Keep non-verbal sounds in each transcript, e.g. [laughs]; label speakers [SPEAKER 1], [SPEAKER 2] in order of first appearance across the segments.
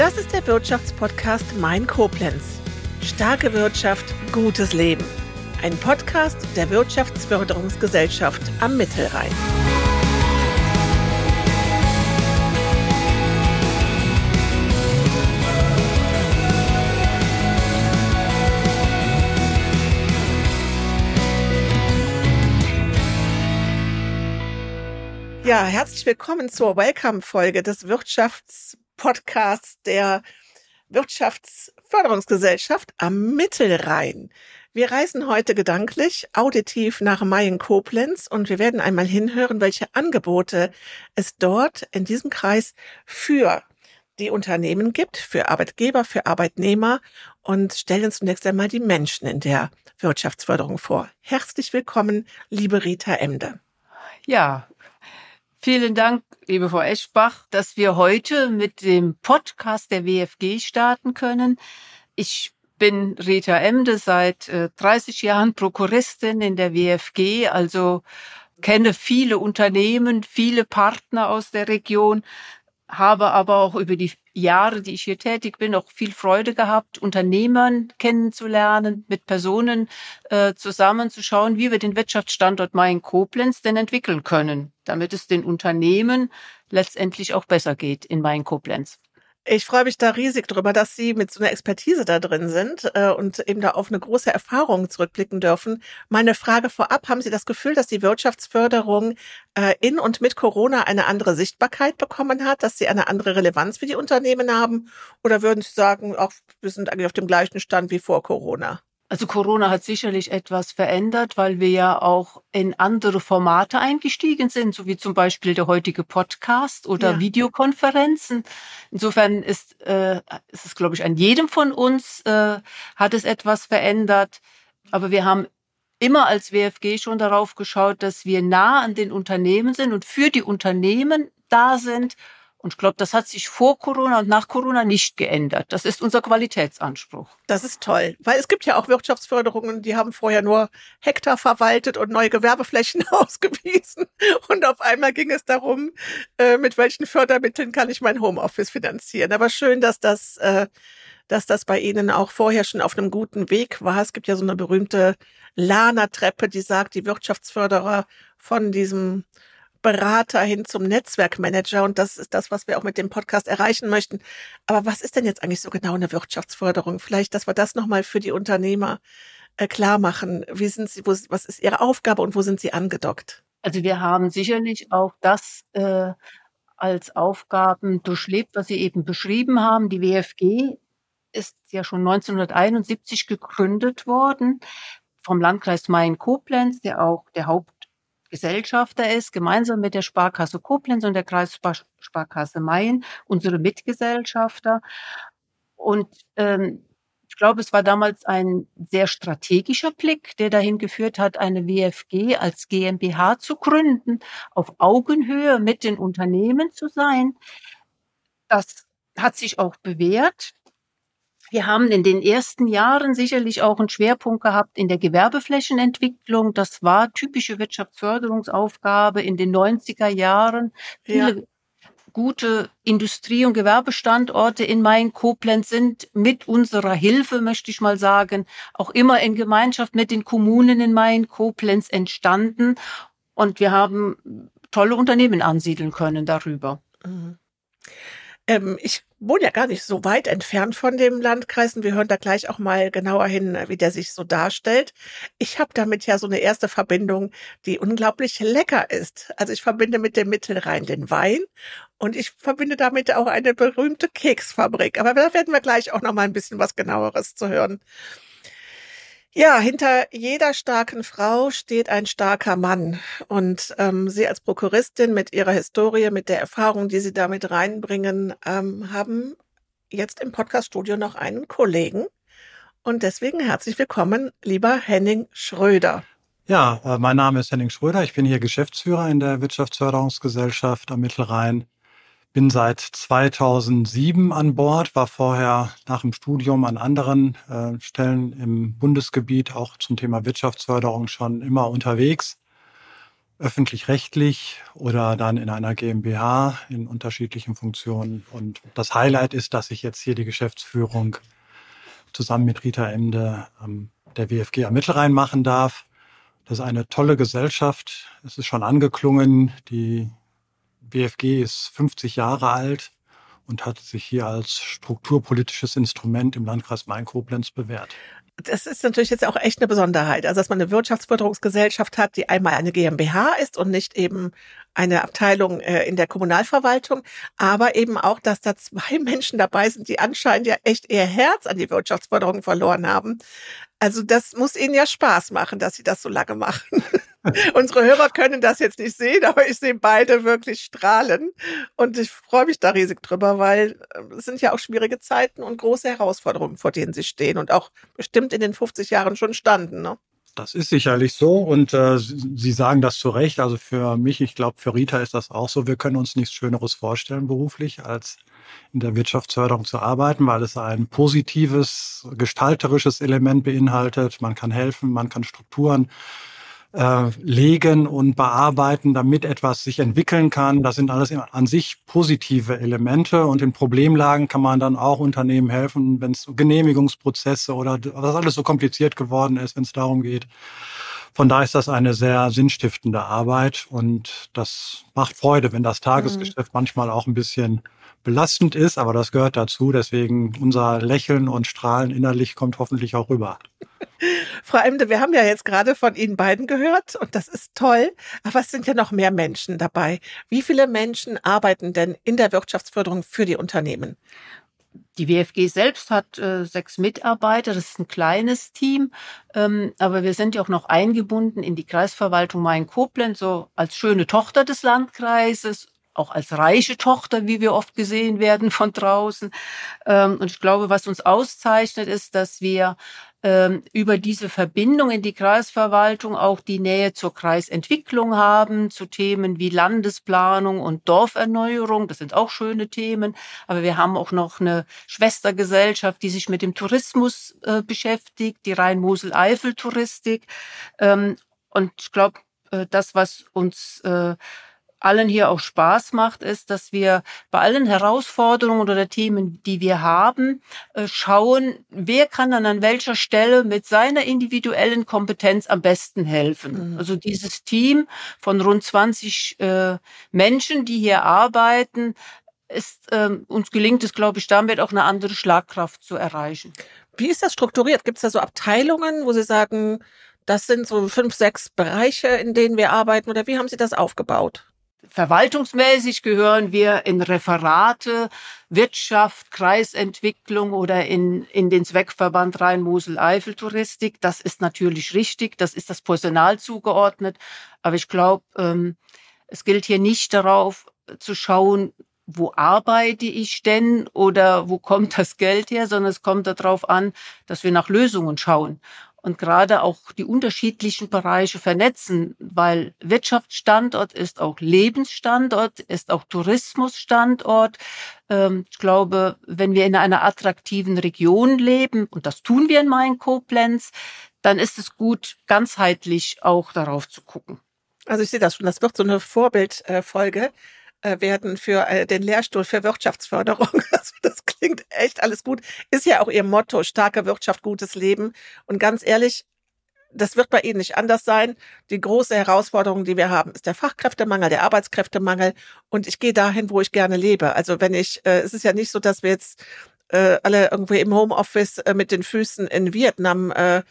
[SPEAKER 1] Das ist der Wirtschaftspodcast Mein Koblenz. Starke Wirtschaft, gutes Leben. Ein Podcast der Wirtschaftsförderungsgesellschaft am Mittelrhein. Ja, herzlich willkommen zur Welcome-Folge des Wirtschaftspodcasts der Wirtschaftsförderungsgesellschaft am Mittelrhein. Wir reisen heute gedanklich auditiv nach Mayen-Koblenz und wir werden einmal hinhören, welche Angebote es dort in diesem Kreis für die Unternehmen gibt, für Arbeitgeber, für Arbeitnehmer und stellen zunächst einmal die Menschen in der Wirtschaftsförderung vor. Herzlich willkommen, liebe Rita Emde.
[SPEAKER 2] Ja, Vielen Dank, liebe Frau Eschbach, dass wir heute mit dem Podcast der WFG starten können. Ich bin Rita Emde, seit 30 äh, Jahren Prokuristin in der WFG, also kenne viele Unternehmen, viele Partner aus der Region, habe aber auch über die Jahre, die ich hier tätig bin, auch viel Freude gehabt, Unternehmern kennenzulernen, mit Personen äh, zusammenzuschauen, wie wir den Wirtschaftsstandort Main-Koblenz denn entwickeln können, damit es den Unternehmen letztendlich auch besser geht in Main-Koblenz.
[SPEAKER 1] Ich freue mich da riesig drüber, dass Sie mit so einer Expertise da drin sind äh, und eben da auf eine große Erfahrung zurückblicken dürfen. Meine Frage vorab, haben Sie das Gefühl, dass die Wirtschaftsförderung äh, in und mit Corona eine andere Sichtbarkeit bekommen hat, dass sie eine andere Relevanz für die Unternehmen haben? Oder würden Sie sagen, auch wir sind eigentlich auf dem gleichen Stand wie vor Corona?
[SPEAKER 2] Also Corona hat sicherlich etwas verändert, weil wir ja auch in andere Formate eingestiegen sind, so wie zum Beispiel der heutige Podcast oder ja. Videokonferenzen. Insofern ist, äh, ist es, glaube ich, an jedem von uns äh, hat es etwas verändert. Aber wir haben immer als WFG schon darauf geschaut, dass wir nah an den Unternehmen sind und für die Unternehmen da sind und ich glaube, das hat sich vor Corona und nach Corona nicht geändert. Das ist unser Qualitätsanspruch.
[SPEAKER 1] Das ist toll, weil es gibt ja auch Wirtschaftsförderungen, die haben vorher nur Hektar verwaltet und neue Gewerbeflächen [laughs] ausgewiesen. Und auf einmal ging es darum, äh, mit welchen Fördermitteln kann ich mein Homeoffice finanzieren. Aber schön, dass das, äh, dass das bei Ihnen auch vorher schon auf einem guten Weg war. Es gibt ja so eine berühmte Lana-Treppe, die sagt, die Wirtschaftsförderer von diesem Berater hin zum Netzwerkmanager und das ist das, was wir auch mit dem Podcast erreichen möchten. Aber was ist denn jetzt eigentlich so genau eine Wirtschaftsförderung? Vielleicht, dass wir das nochmal für die Unternehmer äh, klar machen. Wie sind sie, wo, was ist ihre Aufgabe und wo sind sie angedockt?
[SPEAKER 2] Also wir haben sicherlich auch das äh, als Aufgaben durchlebt, was Sie eben beschrieben haben. Die WFG ist ja schon 1971 gegründet worden vom Landkreis Main-Koblenz, der auch der Haupt Gesellschafter ist, gemeinsam mit der Sparkasse Koblenz und der Kreissparkasse Main, unsere Mitgesellschafter. Und ähm, ich glaube, es war damals ein sehr strategischer Blick, der dahin geführt hat, eine WFG als GmbH zu gründen, auf Augenhöhe mit den Unternehmen zu sein. Das hat sich auch bewährt. Wir haben in den ersten Jahren sicherlich auch einen Schwerpunkt gehabt in der Gewerbeflächenentwicklung. Das war typische Wirtschaftsförderungsaufgabe in den 90er Jahren. Viele ja. gute Industrie- und Gewerbestandorte in Main-Koblenz sind mit unserer Hilfe, möchte ich mal sagen, auch immer in Gemeinschaft mit den Kommunen in Main-Koblenz entstanden. Und wir haben tolle Unternehmen ansiedeln können darüber. Mhm.
[SPEAKER 1] Ähm, ich wohne ja gar nicht so weit entfernt von dem Landkreis und wir hören da gleich auch mal genauer hin, wie der sich so darstellt. Ich habe damit ja so eine erste Verbindung, die unglaublich lecker ist. Also ich verbinde mit dem Mittelrhein den Wein und ich verbinde damit auch eine berühmte Keksfabrik. Aber da werden wir gleich auch noch mal ein bisschen was genaueres zu hören. Ja, hinter jeder starken Frau steht ein starker Mann. Und ähm, Sie als Prokuristin mit Ihrer Historie, mit der Erfahrung, die Sie damit reinbringen, ähm, haben jetzt im Podcaststudio noch einen Kollegen. Und deswegen herzlich willkommen, lieber Henning Schröder.
[SPEAKER 3] Ja, äh, mein Name ist Henning Schröder. Ich bin hier Geschäftsführer in der Wirtschaftsförderungsgesellschaft am Mittelrhein bin seit 2007 an Bord, war vorher nach dem Studium an anderen äh, Stellen im Bundesgebiet auch zum Thema Wirtschaftsförderung schon immer unterwegs öffentlich-rechtlich oder dann in einer GmbH in unterschiedlichen Funktionen. Und das Highlight ist, dass ich jetzt hier die Geschäftsführung zusammen mit Rita Emde ähm, der WFG am Mittelrhein machen darf. Das ist eine tolle Gesellschaft. Es ist schon angeklungen. Die WFG ist 50 Jahre alt und hat sich hier als strukturpolitisches Instrument im Landkreis Main-Koblenz bewährt
[SPEAKER 1] das ist natürlich jetzt auch echt eine Besonderheit. Also, dass man eine Wirtschaftsförderungsgesellschaft hat, die einmal eine GmbH ist und nicht eben eine Abteilung äh, in der Kommunalverwaltung, aber eben auch, dass da zwei [laughs] Menschen dabei sind, die anscheinend ja echt ihr Herz an die Wirtschaftsförderung verloren haben. Also das muss ihnen ja Spaß machen, dass sie das so lange machen. [laughs] [laughs] Unsere Hörer können das jetzt nicht sehen, aber ich sehe beide wirklich strahlen. Und ich freue mich da riesig drüber, weil äh, es sind ja auch schwierige Zeiten und große Herausforderungen, vor denen sie stehen und auch bestimmt in den 50 Jahren schon standen. Ne?
[SPEAKER 3] Das ist sicherlich so und äh, Sie sagen das zu Recht. Also für mich, ich glaube, für Rita ist das auch so. Wir können uns nichts Schöneres vorstellen beruflich, als in der Wirtschaftsförderung zu arbeiten, weil es ein positives, gestalterisches Element beinhaltet. Man kann helfen, man kann Strukturen äh, legen und bearbeiten, damit etwas sich entwickeln kann. Das sind alles an sich positive Elemente und in Problemlagen kann man dann auch Unternehmen helfen, wenn es Genehmigungsprozesse oder was alles so kompliziert geworden ist, wenn es darum geht. Von daher ist das eine sehr sinnstiftende Arbeit und das macht Freude, wenn das Tagesgeschäft mhm. manchmal auch ein bisschen belastend ist, aber das gehört dazu. Deswegen unser Lächeln und Strahlen innerlich kommt hoffentlich auch rüber. [laughs]
[SPEAKER 1] Frau Emde, wir haben ja jetzt gerade von Ihnen beiden gehört und das ist toll, aber es sind ja noch mehr Menschen dabei. Wie viele Menschen arbeiten denn in der Wirtschaftsförderung für die Unternehmen?
[SPEAKER 2] Die WFG selbst hat äh, sechs Mitarbeiter, das ist ein kleines Team, ähm, aber wir sind ja auch noch eingebunden in die Kreisverwaltung Main-Koblenz, so als schöne Tochter des Landkreises auch als reiche Tochter, wie wir oft gesehen werden von draußen. Ähm, und ich glaube, was uns auszeichnet, ist, dass wir ähm, über diese Verbindung in die Kreisverwaltung auch die Nähe zur Kreisentwicklung haben, zu Themen wie Landesplanung und Dorferneuerung. Das sind auch schöne Themen. Aber wir haben auch noch eine Schwestergesellschaft, die sich mit dem Tourismus äh, beschäftigt, die Rhein-Mosel-Eifel-Touristik. Ähm, und ich glaube, äh, das, was uns äh, allen hier auch Spaß macht, ist, dass wir bei allen Herausforderungen oder Themen, die wir haben, äh, schauen, wer kann dann an welcher Stelle mit seiner individuellen Kompetenz am besten helfen. Mhm. Also dieses Team von rund 20 äh, Menschen, die hier arbeiten, ist, ähm, uns gelingt es, glaube ich, damit auch eine andere Schlagkraft zu erreichen.
[SPEAKER 1] Wie ist das strukturiert? Gibt es da so Abteilungen, wo Sie sagen, das sind so fünf, sechs Bereiche, in denen wir arbeiten? Oder wie haben Sie das aufgebaut?
[SPEAKER 2] Verwaltungsmäßig gehören wir in Referate, Wirtschaft, Kreisentwicklung oder in, in den Zweckverband Rhein-Mosel-Eifel-Touristik. Das ist natürlich richtig, das ist das Personal zugeordnet. Aber ich glaube, ähm, es gilt hier nicht darauf zu schauen, wo arbeite ich denn oder wo kommt das Geld her, sondern es kommt darauf an, dass wir nach Lösungen schauen und gerade auch die unterschiedlichen Bereiche vernetzen, weil Wirtschaftsstandort ist auch Lebensstandort, ist auch Tourismusstandort. Ähm, ich glaube, wenn wir in einer attraktiven Region leben, und das tun wir in Main-Koblenz, dann ist es gut, ganzheitlich auch darauf zu gucken.
[SPEAKER 1] Also ich sehe das schon, das wird so eine Vorbildfolge werden für äh, den Lehrstuhl für Wirtschaftsförderung. [laughs] Also das klingt echt alles gut. Ist ja auch Ihr Motto, starke Wirtschaft, gutes Leben. Und ganz ehrlich, das wird bei Ihnen nicht anders sein. Die große Herausforderung, die wir haben, ist der Fachkräftemangel, der Arbeitskräftemangel. Und ich gehe dahin, wo ich gerne lebe. Also wenn ich, äh, es ist ja nicht so, dass wir jetzt äh, alle irgendwie im Homeoffice äh, mit den Füßen in Vietnam äh,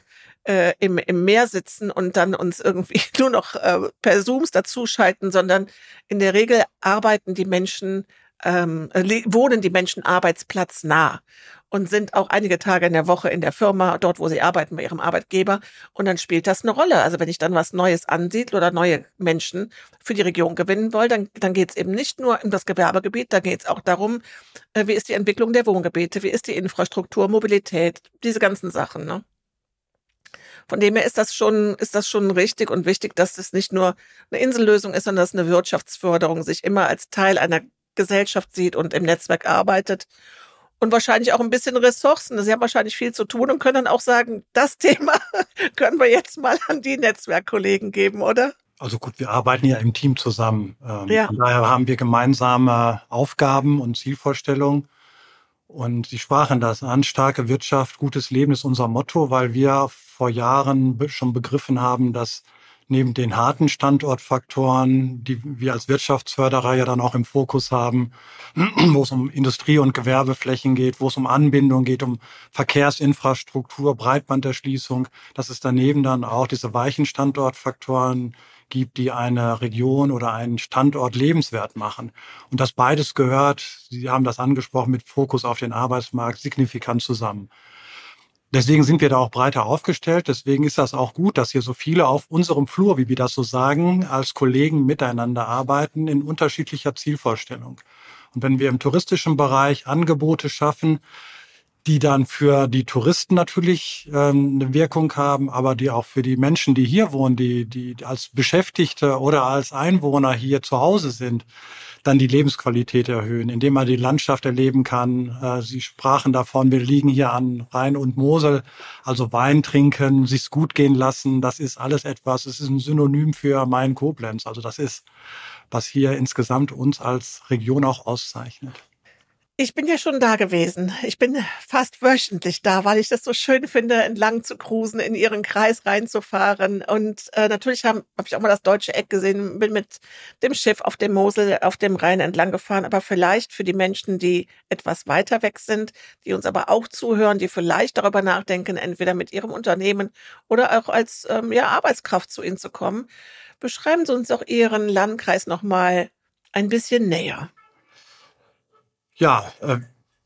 [SPEAKER 1] äh, im, im Meer sitzen und dann uns irgendwie [laughs] nur noch äh, per Zooms dazuschalten, sondern in der Regel arbeiten die Menschen, ähm, äh, wohnen die Menschen arbeitsplatznah und sind auch einige Tage in der Woche in der Firma, dort wo sie arbeiten, bei ihrem Arbeitgeber. Und dann spielt das eine Rolle. Also wenn ich dann was Neues ansiedle oder neue Menschen für die Region gewinnen will, dann, dann geht es eben nicht nur um das Gewerbegebiet, da geht es auch darum, äh, wie ist die Entwicklung der Wohngebiete, wie ist die Infrastruktur, Mobilität, diese ganzen Sachen. Ne? Von dem her ist das schon, ist das schon richtig und wichtig, dass es nicht nur eine Insellösung ist, sondern dass eine Wirtschaftsförderung sich immer als Teil einer Gesellschaft sieht und im Netzwerk arbeitet und wahrscheinlich auch ein bisschen Ressourcen. Sie haben wahrscheinlich viel zu tun und können dann auch sagen, das [laughs] Thema können wir jetzt mal an die Netzwerkkollegen geben, oder?
[SPEAKER 3] Also gut, wir arbeiten ja im Team zusammen. Ähm, ja. Von daher haben wir gemeinsame Aufgaben und Zielvorstellungen. Und Sie sprachen das an, starke Wirtschaft, gutes Leben ist unser Motto, weil wir vor Jahren schon begriffen haben, dass neben den harten Standortfaktoren, die wir als Wirtschaftsförderer ja dann auch im Fokus haben, [clears throat] wo es um Industrie- und Gewerbeflächen geht, wo es um Anbindung geht, um Verkehrsinfrastruktur, Breitbanderschließung, dass es daneben dann auch diese weichen Standortfaktoren gibt, die eine Region oder einen Standort lebenswert machen. Und das beides gehört, Sie haben das angesprochen, mit Fokus auf den Arbeitsmarkt signifikant zusammen. Deswegen sind wir da auch breiter aufgestellt. Deswegen ist das auch gut, dass hier so viele auf unserem Flur, wie wir das so sagen, als Kollegen miteinander arbeiten in unterschiedlicher Zielvorstellung. Und wenn wir im touristischen Bereich Angebote schaffen, die dann für die Touristen natürlich ähm, eine Wirkung haben, aber die auch für die Menschen, die hier wohnen, die, die als Beschäftigte oder als Einwohner hier zu Hause sind, dann die Lebensqualität erhöhen, indem man die Landschaft erleben kann. Äh, Sie sprachen davon, wir liegen hier an Rhein und Mosel, also Wein trinken, sich's gut gehen lassen. Das ist alles etwas, es ist ein Synonym für Main Koblenz. Also das ist, was hier insgesamt uns als Region auch auszeichnet.
[SPEAKER 1] Ich bin ja schon da gewesen. Ich bin fast wöchentlich da, weil ich das so schön finde, entlang zu cruisen, in ihren Kreis reinzufahren. Und äh, natürlich habe hab ich auch mal das deutsche Eck gesehen, bin mit dem Schiff auf dem Mosel, auf dem Rhein entlang gefahren. Aber vielleicht für die Menschen, die etwas weiter weg sind, die uns aber auch zuhören, die vielleicht darüber nachdenken, entweder mit ihrem Unternehmen oder auch als ähm, ja, Arbeitskraft zu ihnen zu kommen, beschreiben Sie uns doch Ihren Landkreis nochmal ein bisschen näher.
[SPEAKER 3] Ja, äh,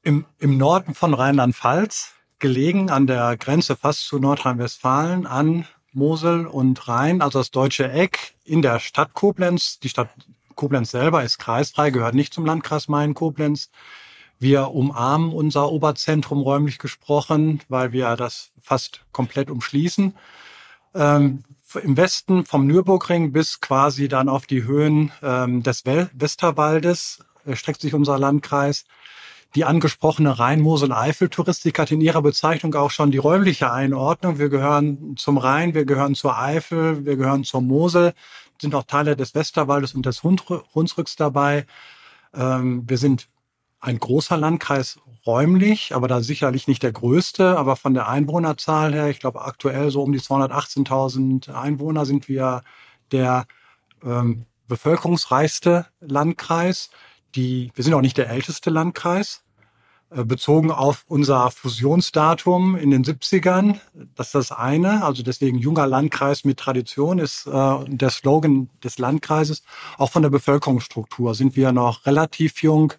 [SPEAKER 3] im, im Norden von Rheinland-Pfalz, gelegen an der Grenze fast zu Nordrhein-Westfalen, an Mosel und Rhein, also das deutsche Eck in der Stadt Koblenz. Die Stadt Koblenz selber ist kreisfrei, gehört nicht zum Landkreis Main-Koblenz. Wir umarmen unser Oberzentrum räumlich gesprochen, weil wir das fast komplett umschließen. Ähm, Im Westen vom Nürburgring bis quasi dann auf die Höhen ähm, des Westerwaldes erstreckt sich unser Landkreis. Die angesprochene Rhein-Mosel-Eifel-Touristik hat in ihrer Bezeichnung auch schon die räumliche Einordnung. Wir gehören zum Rhein, wir gehören zur Eifel, wir gehören zur Mosel, sind auch Teile des Westerwaldes und des Hunsrücks dabei. Ähm, wir sind ein großer Landkreis räumlich, aber da sicherlich nicht der größte, aber von der Einwohnerzahl her, ich glaube aktuell so um die 218.000 Einwohner sind wir der ähm, bevölkerungsreichste Landkreis die, wir sind auch nicht der älteste Landkreis, äh, bezogen auf unser Fusionsdatum in den 70ern. Das ist das eine. Also deswegen junger Landkreis mit Tradition ist äh, der Slogan des Landkreises. Auch von der Bevölkerungsstruktur sind wir noch relativ jung.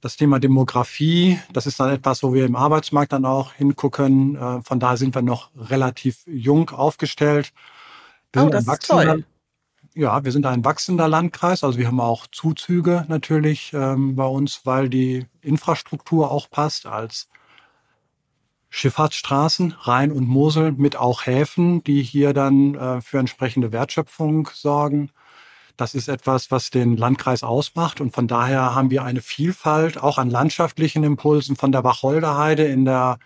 [SPEAKER 3] Das Thema Demografie, das ist dann etwas, wo wir im Arbeitsmarkt dann auch hingucken. Äh, von daher sind wir noch relativ jung aufgestellt.
[SPEAKER 1] Wir oh, das ist toll.
[SPEAKER 3] Ja, wir sind ein wachsender Landkreis. Also wir haben auch Zuzüge natürlich ähm, bei uns, weil die Infrastruktur auch passt als Schifffahrtsstraßen, Rhein und Mosel mit auch Häfen, die hier dann äh, für entsprechende Wertschöpfung sorgen. Das ist etwas, was den Landkreis ausmacht. Und von daher haben wir eine Vielfalt auch an landschaftlichen Impulsen von der Wacholderheide in der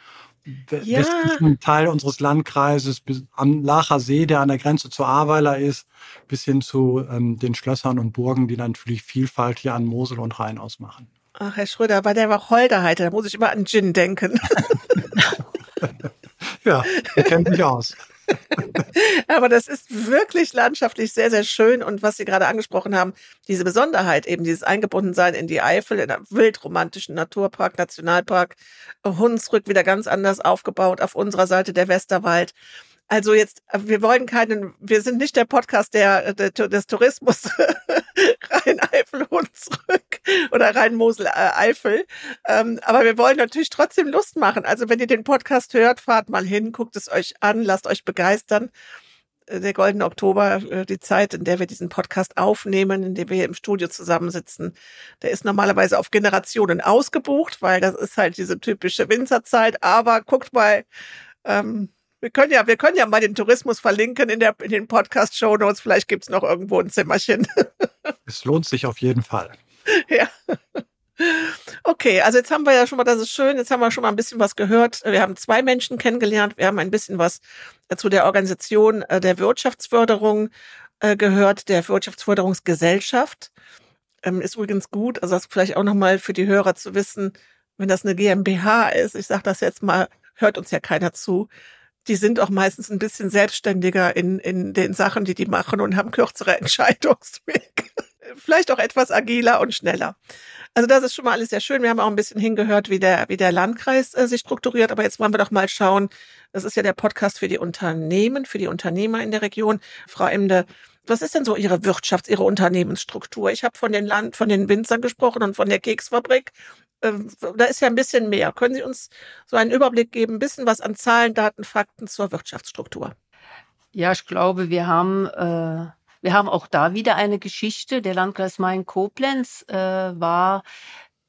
[SPEAKER 3] ja. westlichen Teil unseres Landkreises, bis am Lacher See, der an der Grenze zu Ahrweiler ist, bis hin zu ähm, den Schlössern und Burgen, die natürlich Vielfalt hier an Mosel und Rhein ausmachen.
[SPEAKER 1] Ach, Herr Schröder, bei der Wacholderheide, da muss ich immer an Gin denken. [laughs]
[SPEAKER 3] ja, er kennt sich aus. [laughs] [laughs]
[SPEAKER 1] Aber das ist wirklich landschaftlich sehr, sehr schön. Und was Sie gerade angesprochen haben, diese Besonderheit, eben dieses Eingebundensein in die Eifel, in einem wildromantischen Naturpark, Nationalpark, Hunsrück wieder ganz anders aufgebaut, auf unserer Seite der Westerwald. Also jetzt, wir wollen keinen, wir sind nicht der Podcast der, der des Tourismus [laughs] Rhein-Eifel Hunsrück [laughs] oder Rhein-Mosel-Eifel. Ähm, aber wir wollen natürlich trotzdem Lust machen. Also wenn ihr den Podcast hört, fahrt mal hin, guckt es euch an, lasst euch begeistern. Äh, der Goldene Oktober, äh, die Zeit, in der wir diesen Podcast aufnehmen, in der wir hier im Studio zusammensitzen, der ist normalerweise auf Generationen ausgebucht, weil das ist halt diese typische Winterzeit. Aber guckt mal, ähm, wir können ja, wir können ja mal den Tourismus verlinken in, der, in den Podcast-Show Notes. Vielleicht gibt's noch irgendwo ein Zimmerchen. [laughs]
[SPEAKER 3] es lohnt sich auf jeden Fall. [laughs]
[SPEAKER 1] Ja. Okay, also jetzt haben wir ja schon mal, das ist schön, jetzt haben wir schon mal ein bisschen was gehört. Wir haben zwei Menschen kennengelernt, wir haben ein bisschen was zu der Organisation äh, der Wirtschaftsförderung äh, gehört der Wirtschaftsförderungsgesellschaft. Ähm, ist übrigens gut, also das vielleicht auch nochmal für die Hörer zu wissen, wenn das eine GmbH ist, ich sage das jetzt mal, hört uns ja keiner zu, die sind auch meistens ein bisschen selbstständiger in, in den Sachen, die die machen und haben kürzere [laughs] Entscheidungswege. Vielleicht auch etwas agiler und schneller. Also das ist schon mal alles sehr schön. Wir haben auch ein bisschen hingehört, wie der, wie der Landkreis äh, sich strukturiert. Aber jetzt wollen wir doch mal schauen. Das ist ja der Podcast für die Unternehmen, für die Unternehmer in der Region. Frau Emde, was ist denn so Ihre Wirtschafts-, Ihre Unternehmensstruktur? Ich habe von den Land, von den Winzern gesprochen und von der Keksfabrik. Ähm, da ist ja ein bisschen mehr. Können Sie uns so einen Überblick geben, ein bisschen was an Zahlen, Daten, Fakten zur Wirtschaftsstruktur?
[SPEAKER 2] Ja, ich glaube, wir haben äh, wir haben auch da wieder eine Geschichte. Der Landkreis Main-Koblenz äh, war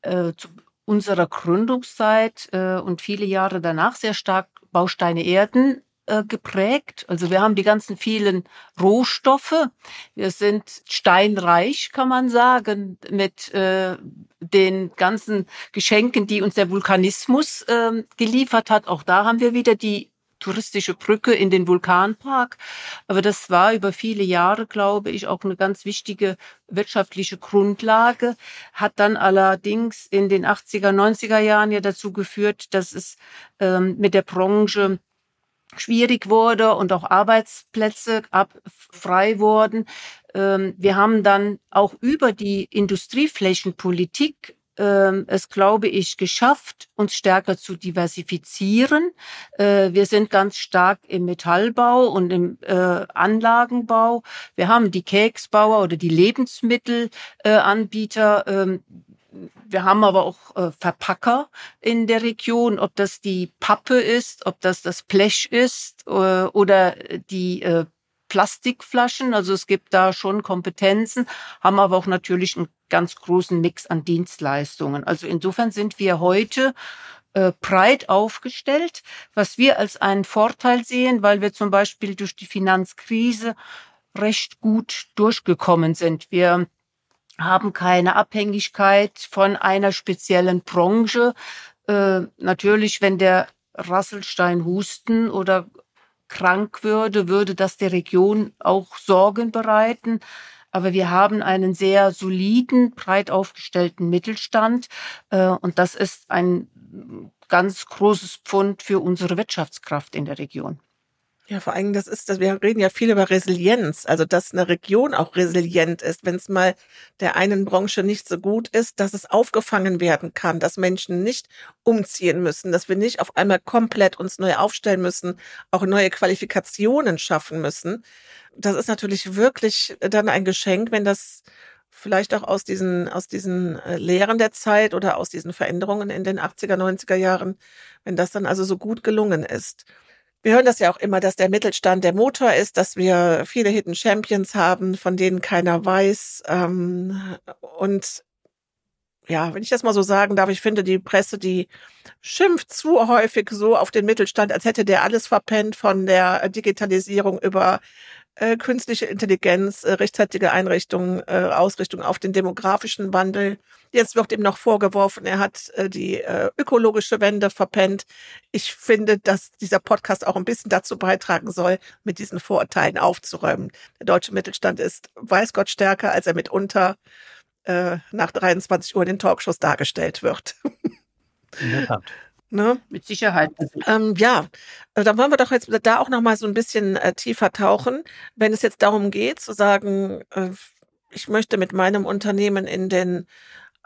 [SPEAKER 2] äh, zu unserer Gründungszeit äh, und viele Jahre danach sehr stark Bausteine Erden äh, geprägt. Also wir haben die ganzen vielen Rohstoffe. Wir sind steinreich, kann man sagen, mit äh, den ganzen Geschenken, die uns der Vulkanismus äh, geliefert hat. Auch da haben wir wieder die touristische Brücke in den Vulkanpark. Aber das war über viele Jahre, glaube ich, auch eine ganz wichtige wirtschaftliche Grundlage, hat dann allerdings in den 80er, 90er Jahren ja dazu geführt, dass es ähm, mit der Branche schwierig wurde und auch Arbeitsplätze ab, frei wurden. Ähm, wir haben dann auch über die Industrieflächenpolitik ähm, es, glaube ich, geschafft, uns stärker zu diversifizieren. Äh, wir sind ganz stark im Metallbau und im äh, Anlagenbau. Wir haben die Keksbauer oder die Lebensmittelanbieter. Ähm, wir haben aber auch äh, Verpacker in der Region, ob das die Pappe ist, ob das das Blech ist oder die Plastikflaschen. Also es gibt da schon Kompetenzen, haben aber auch natürlich einen ganz großen Mix an Dienstleistungen. Also insofern sind wir heute äh, breit aufgestellt, was wir als einen Vorteil sehen, weil wir zum Beispiel durch die Finanzkrise recht gut durchgekommen sind. Wir haben keine Abhängigkeit von einer speziellen Branche. Äh, natürlich, wenn der Rasselstein husten oder krank würde, würde das der Region auch Sorgen bereiten. Aber wir haben einen sehr soliden, breit aufgestellten Mittelstand. Äh, und das ist ein ganz großes Pfund für unsere Wirtschaftskraft in der Region.
[SPEAKER 1] Ja, vor allem, das ist, dass wir reden ja viel über Resilienz, also dass eine Region auch resilient ist, wenn es mal der einen Branche nicht so gut ist, dass es aufgefangen werden kann, dass Menschen nicht umziehen müssen, dass wir nicht auf einmal komplett uns neu aufstellen müssen, auch neue Qualifikationen schaffen müssen. Das ist natürlich wirklich dann ein Geschenk, wenn das vielleicht auch aus diesen, aus diesen äh, Lehren der Zeit oder aus diesen Veränderungen in den 80er, 90er Jahren, wenn das dann also so gut gelungen ist. Wir hören das ja auch immer, dass der Mittelstand der Motor ist, dass wir viele Hidden Champions haben, von denen keiner weiß. Ähm, und ja, wenn ich das mal so sagen darf, ich finde die Presse, die schimpft zu häufig so auf den Mittelstand, als hätte der alles verpennt von der Digitalisierung über äh, künstliche Intelligenz, äh, rechtzeitige Einrichtung, äh, Ausrichtung auf den demografischen Wandel. Jetzt wird ihm noch vorgeworfen, er hat äh, die äh, ökologische Wende verpennt. Ich finde, dass dieser Podcast auch ein bisschen dazu beitragen soll, mit diesen Vorurteilen aufzuräumen. Der deutsche Mittelstand ist, weiß Gott, stärker, als er mitunter äh, nach 23 Uhr in den Talkshows dargestellt wird.
[SPEAKER 2] In der Tat. Ne? Mit Sicherheit.
[SPEAKER 1] Ähm, ja, äh, dann wollen wir doch jetzt da auch noch mal so ein bisschen äh, tiefer tauchen, wenn es jetzt darum geht zu sagen, äh, ich möchte mit meinem Unternehmen in den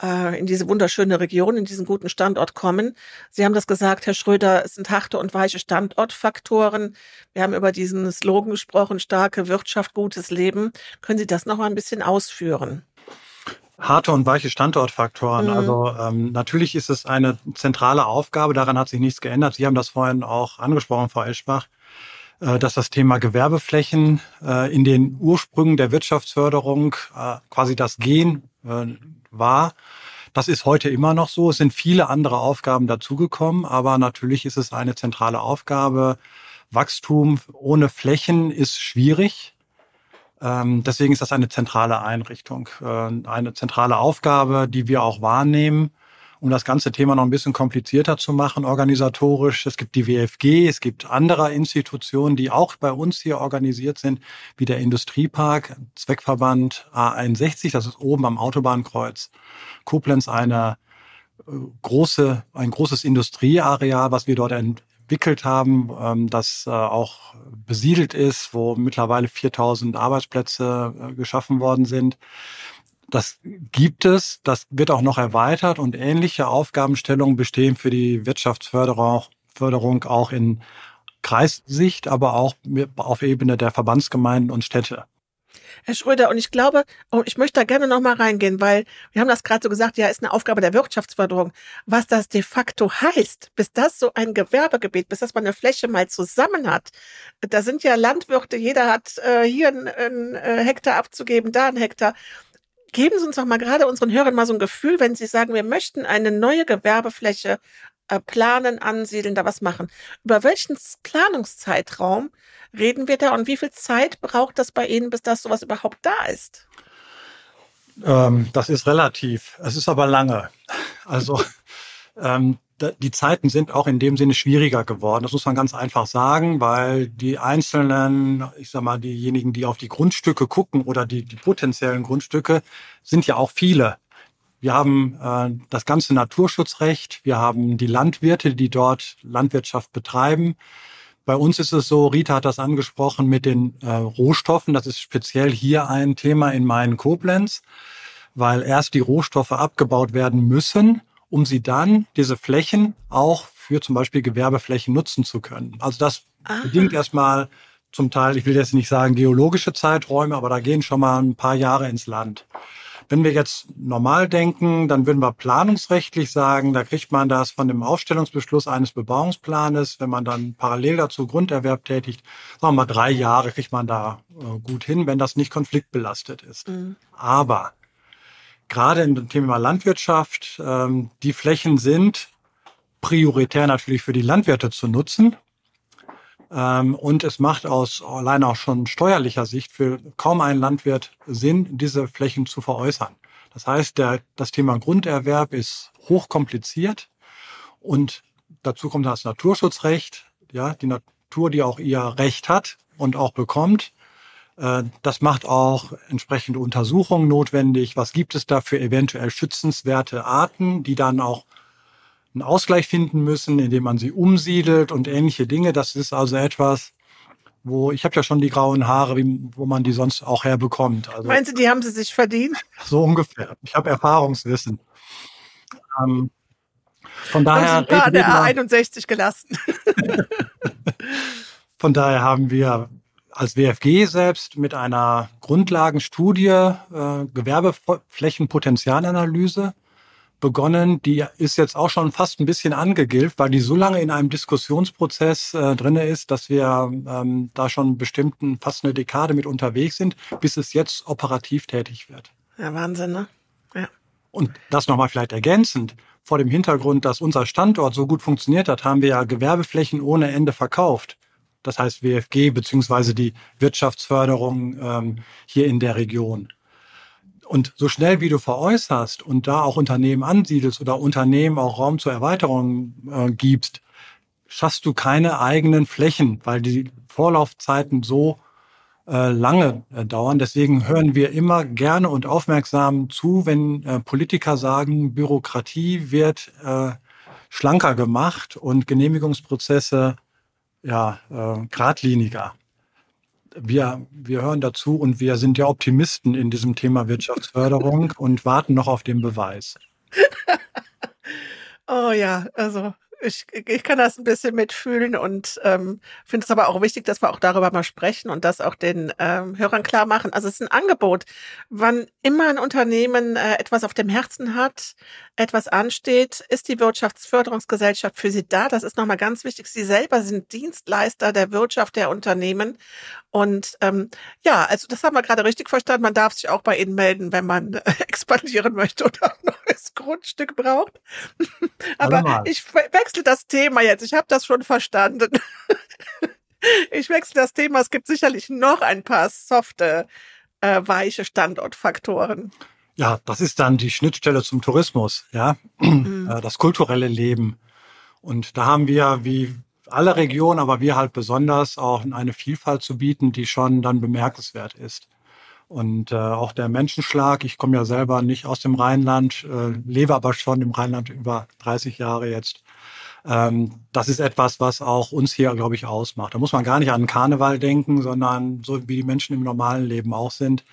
[SPEAKER 1] äh, in diese wunderschöne Region, in diesen guten Standort kommen. Sie haben das gesagt, Herr Schröder, es sind harte und weiche Standortfaktoren. Wir haben über diesen Slogan gesprochen, starke Wirtschaft, gutes Leben. Können Sie das noch mal ein bisschen ausführen?
[SPEAKER 3] Harte und weiche Standortfaktoren. Mhm. Also ähm, natürlich ist es eine zentrale Aufgabe, daran hat sich nichts geändert. Sie haben das vorhin auch angesprochen, Frau Eschbach, äh, dass das Thema Gewerbeflächen äh, in den Ursprüngen der Wirtschaftsförderung äh, quasi das Gen äh, war. Das ist heute immer noch so. Es sind viele andere Aufgaben dazugekommen, aber natürlich ist es eine zentrale Aufgabe. Wachstum ohne Flächen ist schwierig. Ähm, deswegen ist das eine zentrale Einrichtung, äh, eine zentrale Aufgabe, die wir auch wahrnehmen um das ganze Thema noch ein bisschen komplizierter zu machen, organisatorisch. Es gibt die WFG, es gibt andere Institutionen, die auch bei uns hier organisiert sind, wie der Industriepark, Zweckverband A61, das ist oben am Autobahnkreuz Koblenz eine äh, große, ein großes Industrieareal, was wir dort entwickelt haben, ähm, das äh, auch besiedelt ist, wo mittlerweile 4000 Arbeitsplätze äh, geschaffen worden sind. Das gibt es, das wird auch noch erweitert und ähnliche Aufgabenstellungen bestehen für die Wirtschaftsförderung Förderung auch in Kreissicht, aber auch auf Ebene der Verbandsgemeinden und Städte.
[SPEAKER 1] Herr Schröder, und ich glaube, und ich möchte da gerne noch mal reingehen, weil wir haben das gerade so gesagt, ja, ist eine Aufgabe der Wirtschaftsförderung. Was das de facto heißt, bis das so ein Gewerbegebiet, bis das man eine Fläche mal zusammen hat. Da sind ja Landwirte, jeder hat äh, hier einen äh, Hektar abzugeben, da einen Hektar. Geben Sie uns doch mal gerade unseren Hörern mal so ein Gefühl, wenn Sie sagen, wir möchten eine neue Gewerbefläche planen, ansiedeln, da was machen. Über welchen Planungszeitraum reden wir da und wie viel Zeit braucht das bei Ihnen, bis das sowas überhaupt da ist?
[SPEAKER 3] Ähm, das ist relativ. Es ist aber lange. Also [laughs] ähm, die Zeiten sind auch in dem Sinne schwieriger geworden. Das muss man ganz einfach sagen, weil die einzelnen, ich sag mal, diejenigen, die auf die Grundstücke gucken oder die, die potenziellen Grundstücke, sind ja auch viele. Wir haben äh, das ganze Naturschutzrecht, wir haben die Landwirte, die dort Landwirtschaft betreiben. Bei uns ist es so, Rita hat das angesprochen mit den äh, Rohstoffen. Das ist speziell hier ein Thema in meinen Koblenz, weil erst die Rohstoffe abgebaut werden müssen, um sie dann, diese Flächen, auch für zum Beispiel Gewerbeflächen nutzen zu können. Also das Aha. bedingt erstmal zum Teil, ich will jetzt nicht sagen geologische Zeiträume, aber da gehen schon mal ein paar Jahre ins Land. Wenn wir jetzt normal denken, dann würden wir planungsrechtlich sagen, da kriegt man das von dem Aufstellungsbeschluss eines Bebauungsplanes, wenn man dann parallel dazu Grunderwerb tätigt, sagen wir mal drei Jahre kriegt man da äh, gut hin, wenn das nicht konfliktbelastet ist. Mhm. Aber gerade in dem Thema Landwirtschaft, ähm, die Flächen sind prioritär natürlich für die Landwirte zu nutzen. Ähm, und es macht aus allein auch schon steuerlicher Sicht für kaum einen Landwirt Sinn, diese Flächen zu veräußern. Das heißt, der, das Thema Grunderwerb ist hochkompliziert und dazu kommt das Naturschutzrecht, ja, die Natur, die auch ihr Recht hat und auch bekommt. Äh, das macht auch entsprechende Untersuchungen notwendig. Was gibt es da für eventuell schützenswerte Arten, die dann auch einen Ausgleich finden müssen, indem man sie umsiedelt und ähnliche Dinge. Das ist also etwas, wo ich habe ja schon die grauen Haare, wie, wo man die sonst auch herbekommt.
[SPEAKER 1] Also, Meinen Sie, die haben sie sich verdient?
[SPEAKER 3] So ungefähr. Ich habe Erfahrungswissen. Ähm, von daher
[SPEAKER 1] paar der A61 gelassen. [laughs]
[SPEAKER 3] von daher haben wir als WFG selbst mit einer Grundlagenstudie äh, Gewerbeflächenpotenzialanalyse begonnen, die ist jetzt auch schon fast ein bisschen angegilft, weil die so lange in einem Diskussionsprozess äh, drinne ist, dass wir ähm, da schon bestimmten fast eine Dekade mit unterwegs sind, bis es jetzt operativ tätig wird.
[SPEAKER 1] Ja, Wahnsinn, ne? Ja.
[SPEAKER 3] Und das nochmal vielleicht ergänzend. Vor dem Hintergrund, dass unser Standort so gut funktioniert hat, haben wir ja Gewerbeflächen ohne Ende verkauft. Das heißt WFG beziehungsweise die Wirtschaftsförderung ähm, hier in der Region. Und so schnell wie du veräußerst und da auch Unternehmen ansiedelst oder Unternehmen auch Raum zur Erweiterung äh, gibst, schaffst du keine eigenen Flächen, weil die Vorlaufzeiten so äh, lange äh, dauern. Deswegen hören wir immer gerne und aufmerksam zu, wenn äh, Politiker sagen, Bürokratie wird schlanker gemacht und Genehmigungsprozesse ja geradliniger wir, wir hören dazu und wir sind ja Optimisten in diesem Thema Wirtschaftsförderung und warten noch auf den Beweis. [laughs]
[SPEAKER 1] oh ja, also ich, ich kann das ein bisschen mitfühlen und ähm, finde es aber auch wichtig, dass wir auch darüber mal sprechen und das auch den ähm, Hörern klar machen. Also es ist ein Angebot. Wann immer ein Unternehmen äh, etwas auf dem Herzen hat, etwas ansteht, ist die Wirtschaftsförderungsgesellschaft für Sie da. Das ist nochmal ganz wichtig. Sie selber sind Dienstleister der Wirtschaft der Unternehmen. Und ähm, ja, also das haben wir gerade richtig verstanden. Man darf sich auch bei Ihnen melden, wenn man äh, [laughs] expandieren möchte oder ein neues Grundstück braucht. [laughs] Aber ich wechsle das Thema jetzt. Ich habe das schon verstanden. [laughs] ich wechsle das Thema. Es gibt sicherlich noch ein paar softe, äh, weiche Standortfaktoren.
[SPEAKER 3] Ja, das ist dann die Schnittstelle zum Tourismus, ja, [clears throat] mhm. Äh, das kulturelle Leben. Und da haben wir, wie alle Regionen, aber wir halt besonders auch eine Vielfalt zu bieten, die schon dann bemerkenswert ist. Und äh, auch der Menschenschlag, ich komme ja selber nicht aus dem Rheinland, äh, lebe aber schon im Rheinland über 30 Jahre jetzt. Ähm, das ist etwas, was auch uns hier, glaube ich, ausmacht. Da muss man gar nicht an Karneval denken, sondern so wie die Menschen im normalen Leben auch sind.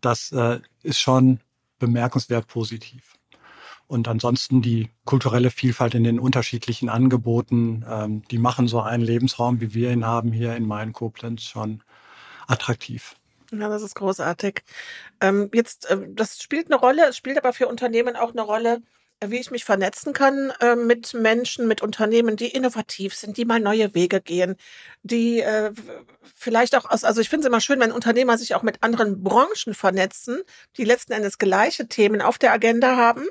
[SPEAKER 3] Das äh, ist schon bemerkenswert positiv. Und ansonsten die kulturelle Vielfalt in den unterschiedlichen Angeboten, ähm, die machen so einen Lebensraum, wie wir ihn haben hier in Main-Koblenz, schon attraktiv.
[SPEAKER 1] Ja, das ist großartig. Ähm, jetzt, äh, das spielt eine Rolle, es spielt aber für Unternehmen auch eine Rolle, wie ich mich vernetzen kann äh, mit Menschen, mit Unternehmen, die innovativ sind, die mal neue Wege gehen, die äh, vielleicht auch aus, also ich finde es immer schön, wenn Unternehmer sich auch mit anderen Branchen vernetzen, die letzten Endes gleiche Themen auf der Agenda haben,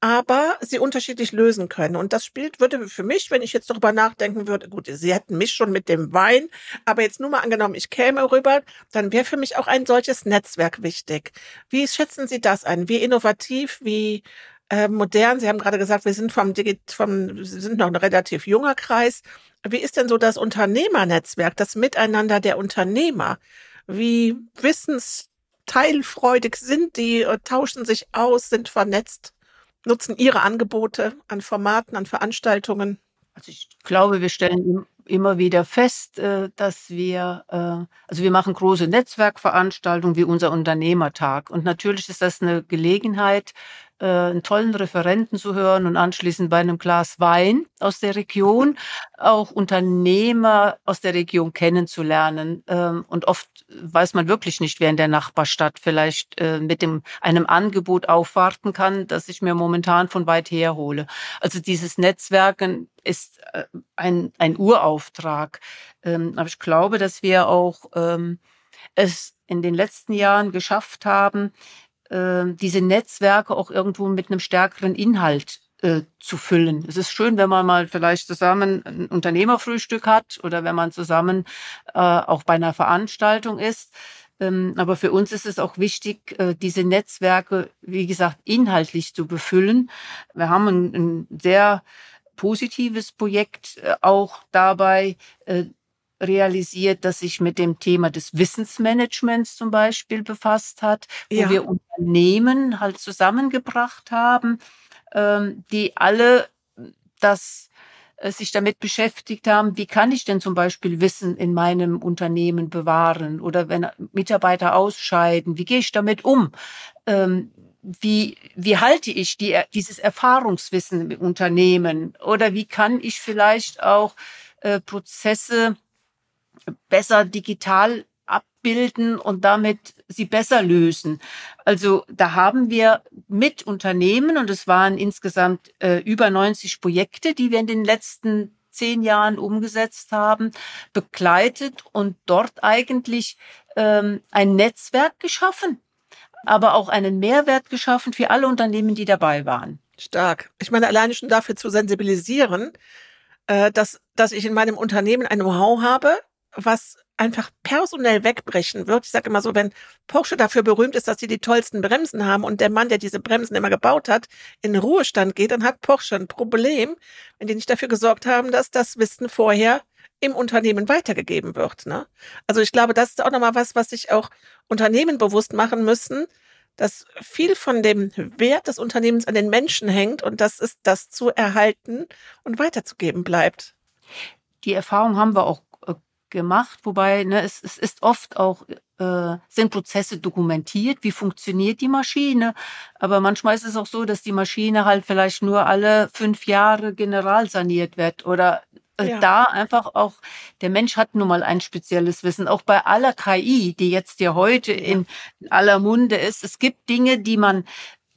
[SPEAKER 1] aber sie unterschiedlich lösen können. Und das spielt, würde für mich, wenn ich jetzt darüber nachdenken würde, gut, sie hätten mich schon mit dem Wein, aber jetzt nur mal angenommen, ich käme rüber, dann wäre für mich auch ein solches Netzwerk wichtig. Wie schätzen Sie das ein? Wie innovativ, wie äh, modern. Sie haben gerade gesagt, wir sind vom, Digit vom sind noch ein relativ junger Kreis. Wie ist denn so das Unternehmernetzwerk, das Miteinander der Unternehmer? Wie wissensteilfreudig sind die, äh, tauschen sich aus, sind vernetzt, nutzen ihre Angebote an Formaten, an Veranstaltungen?
[SPEAKER 2] Also ich glaube, wir stellen immer wieder fest, äh, dass wir, also wir machen große Netzwerkveranstaltungen wie unser Unternehmertag. Und natürlich ist das eine Gelegenheit, äh, einen tollen Referenten zu hören und anschließend bei einem Glas Wein aus der Region auch Unternehmer aus der Region kennenzulernen. Ähm, und oft weiß man wirklich nicht, wer in der Nachbarstadt vielleicht äh, mit dem, einem Angebot aufwarten kann, das ich mir momentan von weit her hole. Also dieses Netzwerken ist äh, ein, ein Urauftrag. Ähm, aber ich glaube, dass wir auch ähm, es in den letzten Jahren geschafft haben, äh, diese Netzwerke auch irgendwo mit einem stärkeren Inhalt äh, zu füllen. Es ist schön, wenn man mal vielleicht zusammen ein Unternehmerfrühstück hat oder wenn man zusammen äh, auch bei einer Veranstaltung ist. Ähm, aber für uns ist es auch wichtig, äh, diese Netzwerke, wie gesagt, inhaltlich zu befüllen. Wir haben ein, sehr positives Projekt auch dabei, realisiert, dass sich mit dem Thema des Wissensmanagements zum Beispiel befasst hat, wo ja. wir Unternehmen halt zusammengebracht haben, ähm, die alle das äh, sich damit beschäftigt haben, wie kann ich denn zum Beispiel Wissen in meinem Unternehmen bewahren oder wenn Mitarbeiter ausscheiden, wie gehe ich damit um? Ähm, wie, wie halte ich die, dieses Erfahrungswissen im Unternehmen oder wie kann ich vielleicht auch äh, Prozesse besser digital abbilden und damit sie besser lösen. Also da haben wir mit Unternehmen, und es waren insgesamt äh, über 90 Projekte, die wir in den letzten zehn Jahren umgesetzt haben, begleitet und dort eigentlich ähm, ein Netzwerk geschaffen, aber auch einen Mehrwert geschaffen für alle Unternehmen, die dabei waren.
[SPEAKER 1] Stark. Ich meine, alleine schon dafür zu sensibilisieren, äh, dass, dass ich in meinem Unternehmen ein Know-how habe, was einfach personell wegbrechen wird. Ich sage immer so, wenn Porsche dafür berühmt ist, dass sie die tollsten Bremsen haben und der Mann, der diese Bremsen immer gebaut hat, in Ruhestand geht, dann hat Porsche ein Problem, wenn die nicht dafür gesorgt haben, dass das Wissen vorher im Unternehmen weitergegeben wird. Ne? Also ich glaube, das ist auch nochmal was, was sich auch Unternehmen bewusst machen müssen, dass viel von dem Wert des Unternehmens an den Menschen hängt und das ist das zu erhalten und weiterzugeben bleibt.
[SPEAKER 2] Die Erfahrung haben wir auch gemacht, wobei ne, es, es ist oft auch äh, sind Prozesse dokumentiert, wie funktioniert die Maschine, aber manchmal ist es auch so, dass die Maschine halt vielleicht nur alle fünf Jahre generalsaniert wird oder äh, ja. da einfach auch der Mensch hat nun mal ein spezielles Wissen, auch bei aller KI, die jetzt ja heute in aller Munde ist. Es gibt Dinge, die man,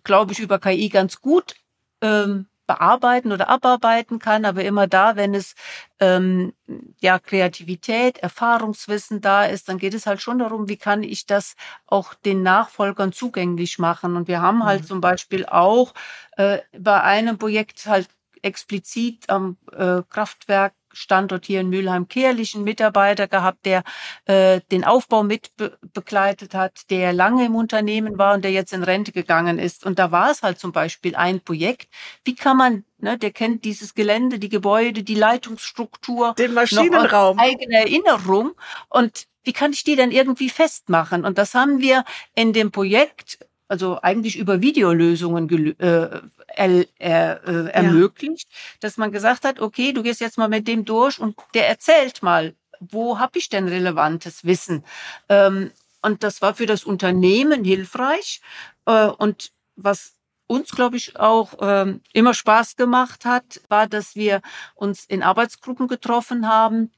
[SPEAKER 2] glaube ich, über KI ganz gut ähm, bearbeiten oder abarbeiten kann, aber immer da, wenn es ähm, ja Kreativität, Erfahrungswissen da ist, dann geht es halt schon darum, wie kann ich das auch den Nachfolgern zugänglich machen. Und wir haben halt mhm. zum Beispiel auch äh, bei einem Projekt halt explizit am äh, Kraftwerk Standort hier in Mülheim-Kehrlichen Mitarbeiter gehabt, der äh, den Aufbau mit be begleitet hat, der lange im Unternehmen war und der jetzt in Rente gegangen ist. Und da war es halt zum Beispiel ein Projekt. Wie kann man, ne, der kennt dieses Gelände, die Gebäude, die Leitungsstruktur,
[SPEAKER 1] den Maschinenraum,
[SPEAKER 2] eigene Erinnerung. Und wie kann ich die dann irgendwie festmachen? Und das haben wir in dem Projekt also eigentlich über Videolösungen äh, er, er, äh, ermöglicht, ja. dass man gesagt hat, okay, du gehst jetzt mal mit dem durch und der erzählt mal, wo habe ich denn relevantes Wissen? Ähm, und das war für das Unternehmen hilfreich. Äh, und was uns, glaube ich, auch ähm, immer Spaß gemacht hat, war, dass wir uns in Arbeitsgruppen getroffen haben,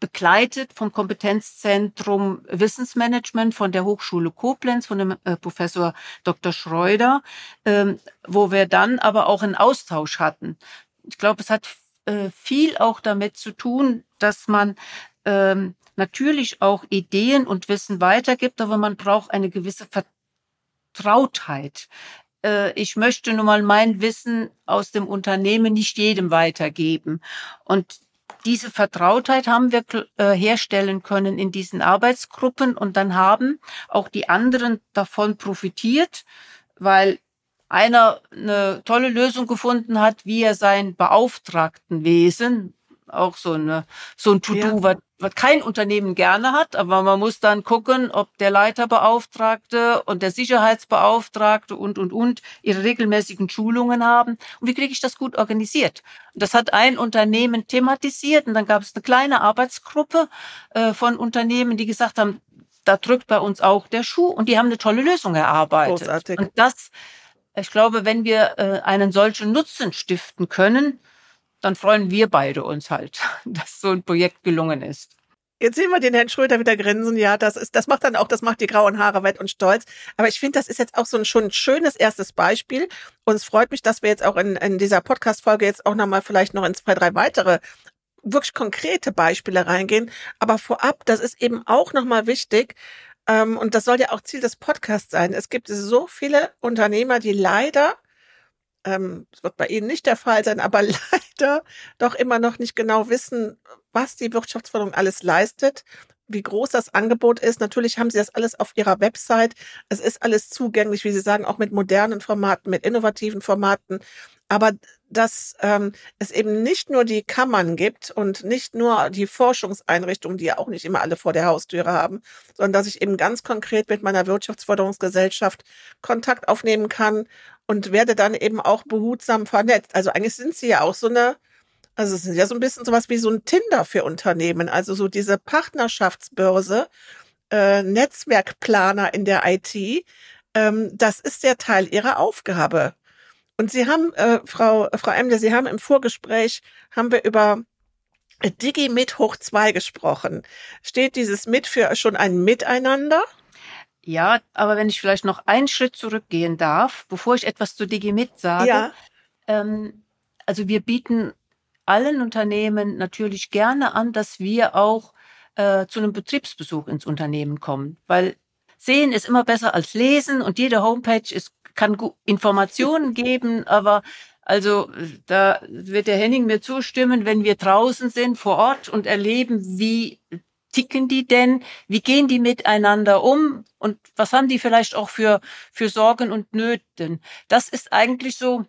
[SPEAKER 2] begleitet vom Kompetenzzentrum Wissensmanagement von der Hochschule Koblenz, von dem äh, Professor Dr. Schreuder, ähm, wo wir dann aber auch einen Austausch hatten. Ich glaube, es hat äh, viel auch damit zu tun, dass man ähm, natürlich auch Ideen und Wissen weitergibt, aber man braucht eine gewisse Vertrautheit äh, ich möchte nun mal mein Wissen aus dem Unternehmen nicht jedem weitergeben. Und diese Vertrautheit haben wir äh, herstellen können in diesen Arbeitsgruppen und dann haben auch die anderen davon profitiert, weil einer eine tolle Lösung gefunden hat, wie er sein Beauftragtenwesen, auch so, eine, so ein To-Do, ja. was, was kein Unternehmen gerne hat, aber man muss dann gucken, ob der Leiterbeauftragte und der Sicherheitsbeauftragte und, und, und ihre regelmäßigen Schulungen haben. Und wie kriege ich das gut organisiert? Das hat ein Unternehmen thematisiert und dann gab es eine kleine Arbeitsgruppe äh, von Unternehmen, die gesagt haben, da drückt bei uns auch der Schuh und die haben eine tolle Lösung erarbeitet. Großartig. Und das, ich glaube, wenn wir äh, einen solchen Nutzen stiften können, dann freuen wir beide uns halt, [laughs] dass so ein Projekt gelungen ist.
[SPEAKER 1] Jetzt sehen wir den Herrn Schröder wieder grinsen. Ja, das ist, das macht dann auch, das macht die grauen Haare wett und stolz. Aber ich finde, das ist jetzt auch so ein schon schönes erstes Beispiel. Und es freut mich, dass wir jetzt auch in, in dieser Podcast-Folge jetzt auch nochmal vielleicht noch in zwei, drei weitere wirklich konkrete Beispiele reingehen. Aber vorab, das ist eben auch nochmal wichtig. Ähm, und das soll ja auch Ziel des Podcasts sein. Es gibt so viele Unternehmer, die leider ähm, das wird bei Ihnen nicht der Fall sein, aber [laughs] leider doch immer noch nicht genau wissen, was die Wirtschaftsförderung alles leistet, wie groß das Angebot ist. Natürlich haben Sie das alles auf Ihrer Website. Es ist alles zugänglich, wie Sie sagen, auch mit modernen Formaten, mit innovativen Formaten. Aber dass ähm, es eben nicht nur die Kammern gibt und nicht nur die Forschungseinrichtungen, die ja auch nicht immer alle vor der Haustüre haben, sondern dass ich eben ganz konkret mit meiner Wirtschaftsförderungsgesellschaft Kontakt aufnehmen kann und werde dann eben auch behutsam vernetzt. Also eigentlich sind sie ja auch so eine, also es ist ja so ein bisschen sowas wie so ein Tinder für Unternehmen, also so diese Partnerschaftsbörse, äh, Netzwerkplaner in der IT, ähm, das ist der Teil ihrer Aufgabe. Und Sie haben, äh, Frau, Frau Emler, Sie haben im Vorgespräch, haben wir über Digi mit hoch zwei gesprochen. Steht dieses mit für schon ein Miteinander?
[SPEAKER 2] Ja, aber wenn ich vielleicht noch einen Schritt zurückgehen darf, bevor ich etwas zu Digimit sage. Ja. Ähm, also wir bieten allen Unternehmen natürlich gerne an, dass wir auch äh, zu einem Betriebsbesuch ins Unternehmen kommen, weil sehen ist immer besser als lesen und jede Homepage ist, kann Informationen [laughs] geben, aber also da wird der Henning mir zustimmen, wenn wir draußen sind vor Ort und erleben, wie ticken die denn? Wie gehen die miteinander um? Und was haben die vielleicht auch für, für Sorgen und Nöten? Das ist eigentlich so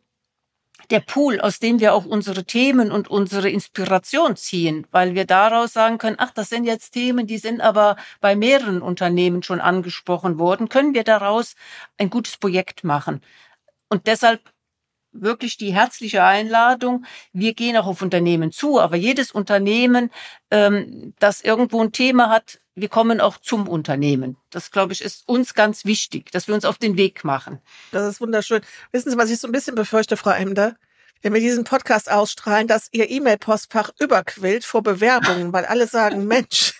[SPEAKER 2] der Pool, aus dem wir auch unsere Themen und unsere Inspiration ziehen, weil wir daraus sagen können, ach, das sind jetzt Themen, die sind aber bei mehreren Unternehmen schon angesprochen worden, können wir daraus ein gutes Projekt machen. Und deshalb wirklich die herzliche Einladung. Wir gehen auch auf Unternehmen zu, aber jedes Unternehmen, ähm, das irgendwo ein Thema hat, wir kommen auch zum Unternehmen. Das, glaube ich, ist uns ganz wichtig, dass wir uns auf den Weg machen.
[SPEAKER 1] Das ist wunderschön. Wissen Sie, was ich so ein bisschen befürchte, Frau Emder? Wenn wir diesen Podcast ausstrahlen, dass Ihr E-Mail-Postfach überquillt vor Bewerbungen, weil alle sagen, [laughs] Mensch,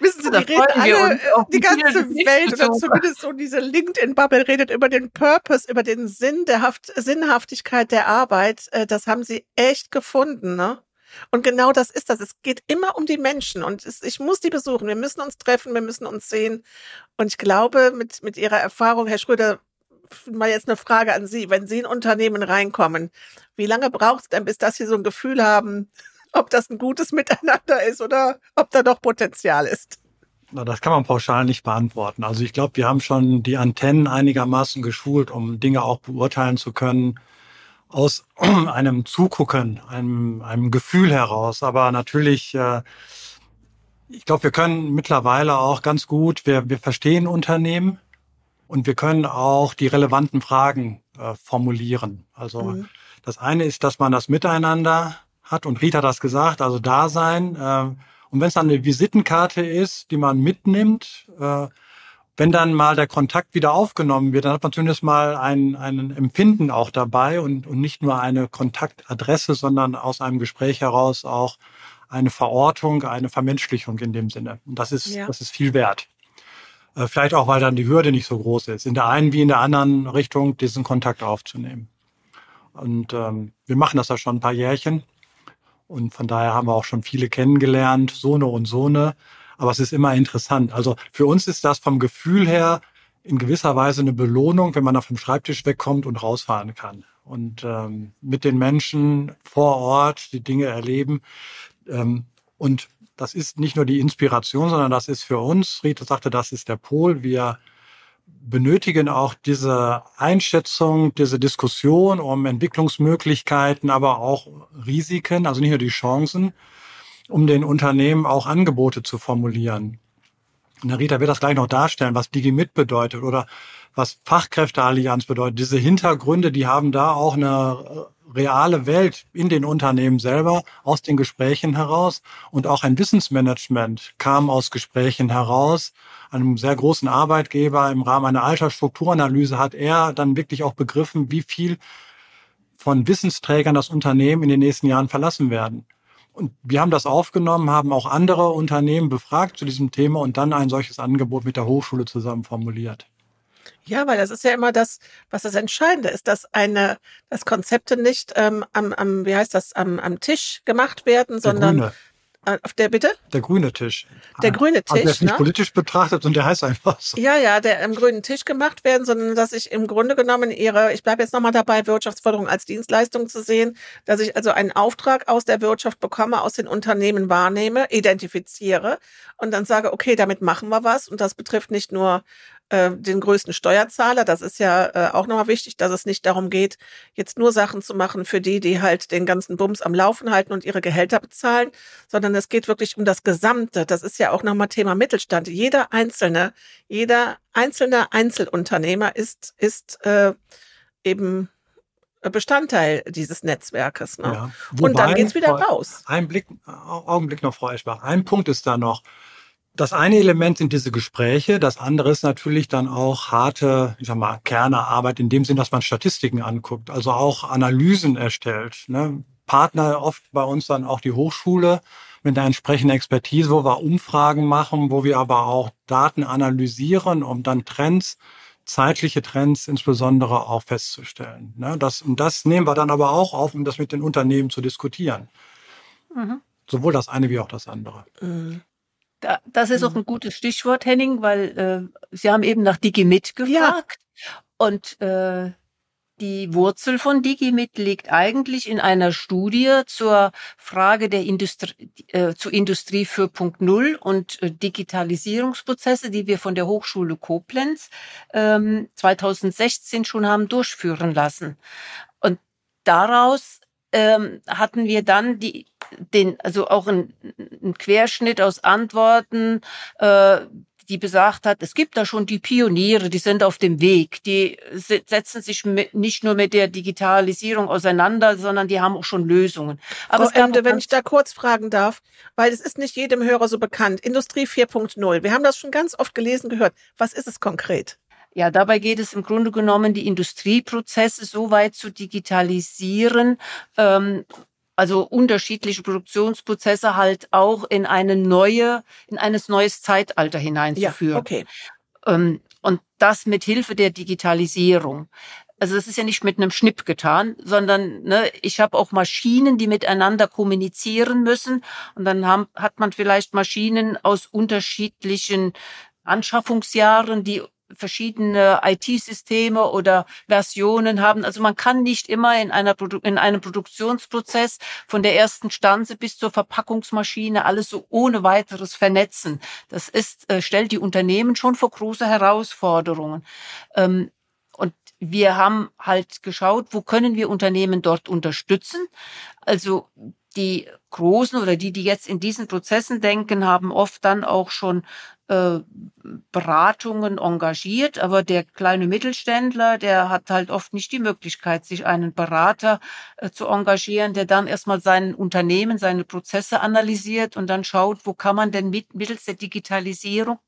[SPEAKER 1] Wissen Sie, die reden alle, die ganze Welt oder zumindest so diese LinkedIn-Bubble redet über den Purpose, über den Sinn der Haft, Sinnhaftigkeit der Arbeit. Äh, das haben sie echt gefunden, ne? Und genau das ist das. Es geht immer um die Menschen und es, ich muss die besuchen. Wir müssen uns treffen, wir müssen uns sehen. Und ich glaube, mit, mit Ihrer Erfahrung, Herr Schröder, mal jetzt eine Frage an Sie. Wenn Sie in Unternehmen reinkommen, wie lange braucht es denn, bis dass Sie so ein Gefühl haben, ob das ein gutes Miteinander ist oder ob da doch Potenzial ist?
[SPEAKER 3] Na, das kann man pauschal nicht beantworten. Also ich glaube, wir haben schon die Antennen einigermaßen geschult, um Dinge auch beurteilen zu können aus [clears throat] einem Zugucken, einem, einem Gefühl heraus. Aber natürlich, äh, ich glaube, wir können mittlerweile auch ganz gut, wir, wir verstehen Unternehmen und wir können auch die relevanten Fragen äh, formulieren. Also mhm. das eine ist, dass man das Miteinander hat und Rita hat das gesagt, also Dasein. Äh, und wenn es dann eine Visitenkarte ist, die man mitnimmt, äh, wenn dann mal der Kontakt wieder aufgenommen wird, dann hat man zumindest mal ein, ein Empfinden auch dabei und, und nicht nur eine Kontaktadresse, sondern aus einem Gespräch heraus auch eine Verortung, eine Vermenschlichung in dem Sinne. Und das ist, ja. das ist viel wert. Äh, vielleicht auch, weil dann die Hürde nicht so groß ist, in der einen wie in der anderen Richtung diesen Kontakt aufzunehmen. Und ähm, wir machen das ja schon ein paar Jährchen. Und von daher haben wir auch schon viele kennengelernt, Sohne und Sohne. Aber es ist immer interessant. Also für uns ist das vom Gefühl her in gewisser Weise eine Belohnung, wenn man auf dem Schreibtisch wegkommt und rausfahren kann. Und ähm, mit den Menschen vor Ort die Dinge erleben. Ähm, und das ist nicht nur die Inspiration, sondern das ist für uns, Rita sagte, das ist der Pol. Wir benötigen auch diese Einschätzung, diese Diskussion um Entwicklungsmöglichkeiten, aber auch Risiken, also nicht nur die Chancen, um den Unternehmen auch Angebote zu formulieren. Und Herr Rita wird das gleich noch darstellen, was DigiMit bedeutet oder was Fachkräfteallianz bedeutet. Diese Hintergründe, die haben da auch eine reale Welt in den Unternehmen selber aus den Gesprächen heraus und auch ein Wissensmanagement kam aus Gesprächen heraus. Einem sehr großen Arbeitgeber im Rahmen einer Altersstrukturanalyse hat er dann wirklich auch begriffen, wie viel von Wissensträgern das Unternehmen in den nächsten Jahren verlassen werden. Und wir haben das aufgenommen, haben auch andere Unternehmen befragt zu diesem Thema und dann ein solches Angebot mit der Hochschule zusammen formuliert.
[SPEAKER 1] Ja, weil das ist ja immer das, was das Entscheidende ist, dass eine, dass Konzepte nicht ähm, am, am, wie heißt das, am, am Tisch gemacht werden, sondern auf der bitte?
[SPEAKER 3] Der grüne Tisch.
[SPEAKER 1] Der grüne Tisch. Also
[SPEAKER 3] der ist nicht ne? politisch betrachtet und der heißt einfach so.
[SPEAKER 1] Ja, ja, der am grünen Tisch gemacht werden, sondern dass ich im Grunde genommen ihre, ich bleibe jetzt nochmal dabei, Wirtschaftsförderung als Dienstleistung zu sehen, dass ich also einen Auftrag aus der Wirtschaft bekomme, aus den Unternehmen wahrnehme, identifiziere und dann sage, okay, damit machen wir was. Und das betrifft nicht nur äh, den größten Steuerzahler. Das ist ja äh, auch nochmal wichtig, dass es nicht darum geht, jetzt nur Sachen zu machen für die, die halt den ganzen Bums am Laufen halten und ihre Gehälter bezahlen, sondern es geht wirklich um das Gesamte. Das ist ja auch nochmal Thema Mittelstand. Jeder einzelne, jeder einzelne Einzelunternehmer ist, ist äh, eben Bestandteil dieses Netzwerkes. Ne? Ja. Wobei, und dann geht's wieder raus.
[SPEAKER 3] Ein Blick, Augenblick noch, Frau Eschbach. Ein Punkt ist da noch das eine Element sind diese Gespräche, das andere ist natürlich dann auch harte, ich sag mal, Kernearbeit in dem Sinn, dass man Statistiken anguckt, also auch Analysen erstellt. Ne? Partner oft bei uns dann auch die Hochschule mit einer entsprechenden Expertise, wo wir Umfragen machen, wo wir aber auch Daten analysieren, um dann Trends, zeitliche Trends insbesondere auch festzustellen. Ne? Das, und das nehmen wir dann aber auch auf, um das mit den Unternehmen zu diskutieren. Mhm. Sowohl das eine wie auch das andere. Mhm.
[SPEAKER 2] Da, das ist auch mhm. ein gutes Stichwort, Henning, weil äh, Sie haben eben nach Digimit gefragt. Ja. Und äh, die Wurzel von Digimit liegt eigentlich in einer Studie zur Frage der Industrie, äh, zu Industrie 4.0 und äh, Digitalisierungsprozesse, die wir von der Hochschule Koblenz ähm, 2016 schon haben durchführen lassen. Und daraus ähm, hatten wir dann die, den, also auch ein, ein Querschnitt aus Antworten, äh, die besagt hat, es gibt da schon die Pioniere, die sind auf dem Weg, die setzen sich mit, nicht nur mit der Digitalisierung auseinander, sondern die haben auch schon Lösungen.
[SPEAKER 1] Aber Frau Emde, wenn ich da kurz fragen darf, weil es ist nicht jedem Hörer so bekannt, Industrie 4.0, wir haben das schon ganz oft gelesen, gehört. Was ist es konkret?
[SPEAKER 2] Ja, dabei geht es im Grunde genommen, die Industrieprozesse so weit zu digitalisieren, ähm, also unterschiedliche Produktionsprozesse halt auch in eine neue, in eines neues Zeitalter hineinzuführen. Ja,
[SPEAKER 1] okay.
[SPEAKER 2] Ähm, und das mit Hilfe der Digitalisierung. Also es ist ja nicht mit einem Schnipp getan, sondern ne, ich habe auch Maschinen, die miteinander kommunizieren müssen. Und dann haben, hat man vielleicht Maschinen aus unterschiedlichen Anschaffungsjahren, die verschiedene IT-Systeme oder Versionen haben. Also man kann nicht immer in, einer in einem Produktionsprozess von der ersten Stanze bis zur Verpackungsmaschine alles so ohne weiteres vernetzen. Das ist, äh, stellt die Unternehmen schon vor große Herausforderungen. Ähm, und wir haben halt geschaut, wo können wir Unternehmen dort unterstützen. Also die Großen oder die, die jetzt in diesen Prozessen denken, haben oft dann auch schon äh, Beratungen engagiert, aber der kleine Mittelständler, der hat halt oft nicht die Möglichkeit, sich einen Berater äh, zu engagieren, der dann erstmal sein Unternehmen, seine Prozesse analysiert und dann schaut, wo kann man denn mit, mittels der Digitalisierung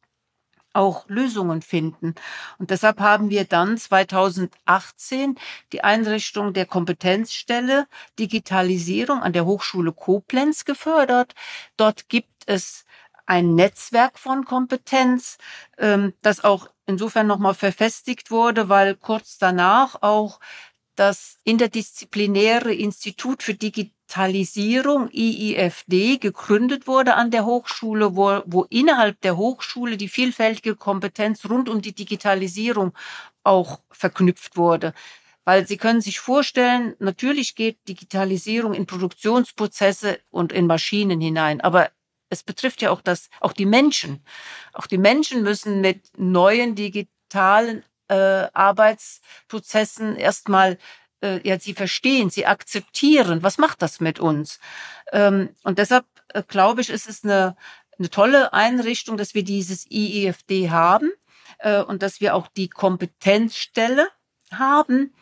[SPEAKER 2] auch Lösungen finden. Und deshalb haben wir dann 2018 die Einrichtung der Kompetenzstelle Digitalisierung an der Hochschule Koblenz gefördert. Dort gibt es ein Netzwerk von Kompetenz, ähm, das auch insofern nochmal verfestigt wurde, weil kurz danach auch das interdisziplinäre Institut für Digitalisierung IIFD gegründet wurde an der Hochschule, wo, wo innerhalb der Hochschule die vielfältige Kompetenz rund um die Digitalisierung auch verknüpft wurde. Weil Sie können sich vorstellen, natürlich geht Digitalisierung in Produktionsprozesse und in Maschinen hinein, aber es betrifft ja auch das, auch die Menschen. Auch die Menschen müssen mit neuen digitalen äh, Arbeitsprozessen erstmal äh, ja, sie verstehen, sie akzeptieren. Was macht das mit uns? Ähm, und deshalb äh, glaube ich, ist es eine, eine tolle Einrichtung, dass wir dieses IEFD haben äh, und dass wir auch die Kompetenzstelle haben.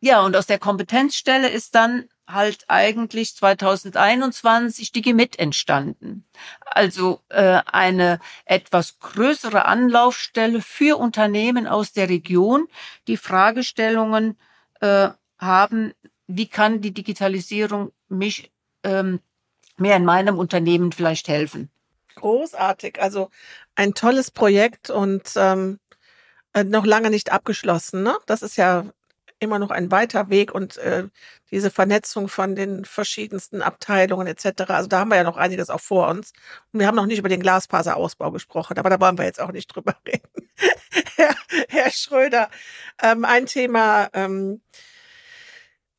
[SPEAKER 2] Ja, und aus der Kompetenzstelle ist dann halt eigentlich 2021 Digimit entstanden. Also äh, eine etwas größere Anlaufstelle für Unternehmen aus der Region, die Fragestellungen äh, haben, wie kann die Digitalisierung mich ähm, mehr in meinem Unternehmen vielleicht helfen.
[SPEAKER 1] Großartig, also ein tolles Projekt und ähm, äh, noch lange nicht abgeschlossen. Ne? Das ist ja immer noch ein weiter Weg und äh, diese Vernetzung von den verschiedensten Abteilungen etc. Also da haben wir ja noch einiges auch vor uns. Und wir haben noch nicht über den Glasfaserausbau gesprochen, aber da wollen wir jetzt auch nicht drüber [laughs] reden. Herr, Herr Schröder, ähm, ein Thema, ähm,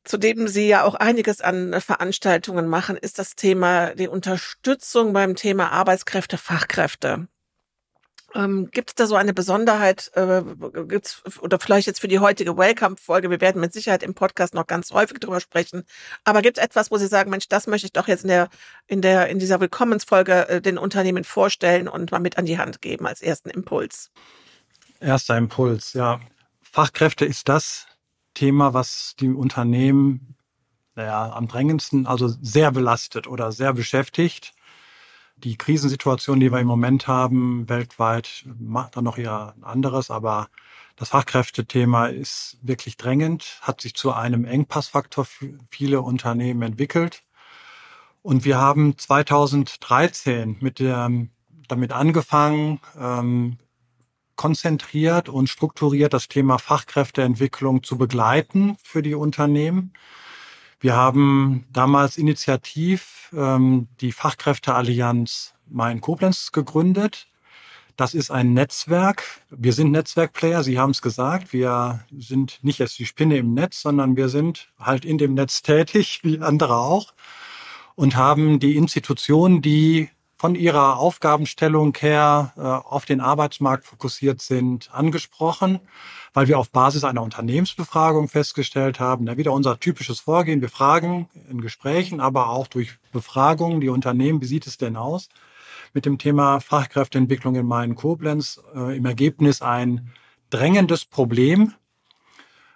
[SPEAKER 1] zu dem Sie ja auch einiges an Veranstaltungen machen, ist das Thema die Unterstützung beim Thema Arbeitskräfte, Fachkräfte. Ähm, gibt es da so eine Besonderheit, äh, gibt's, oder vielleicht jetzt für die heutige Welcome-Folge, wir werden mit Sicherheit im Podcast noch ganz häufig drüber sprechen, aber gibt es etwas, wo Sie sagen, Mensch, das möchte ich doch jetzt in der, in der, in dieser Willkommensfolge äh, den Unternehmen vorstellen und mal mit an die Hand geben als ersten Impuls?
[SPEAKER 3] Erster Impuls, ja. Fachkräfte ist das Thema, was die Unternehmen naja, am drängendsten, also sehr belastet oder sehr beschäftigt die Krisensituation, die wir im Moment haben, weltweit, macht dann noch eher anderes, aber das Fachkräftethema ist wirklich drängend, hat sich zu einem Engpassfaktor für viele Unternehmen entwickelt. Und wir haben 2013 mit der, damit angefangen, ähm, konzentriert und strukturiert das Thema Fachkräfteentwicklung zu begleiten für die Unternehmen. Wir haben damals initiativ ähm, die Fachkräfteallianz Main-Koblenz gegründet. Das ist ein Netzwerk. Wir sind Netzwerkplayer, Sie haben es gesagt. Wir sind nicht jetzt die Spinne im Netz, sondern wir sind halt in dem Netz tätig, wie andere auch, und haben die Institutionen, die von ihrer Aufgabenstellung her äh, auf den Arbeitsmarkt fokussiert sind, angesprochen weil wir auf Basis einer Unternehmensbefragung festgestellt haben, da wieder unser typisches Vorgehen. Wir fragen in Gesprächen, aber auch durch Befragungen die Unternehmen, wie sieht es denn aus? Mit dem Thema Fachkräfteentwicklung in Main Koblenz äh, im Ergebnis ein drängendes Problem.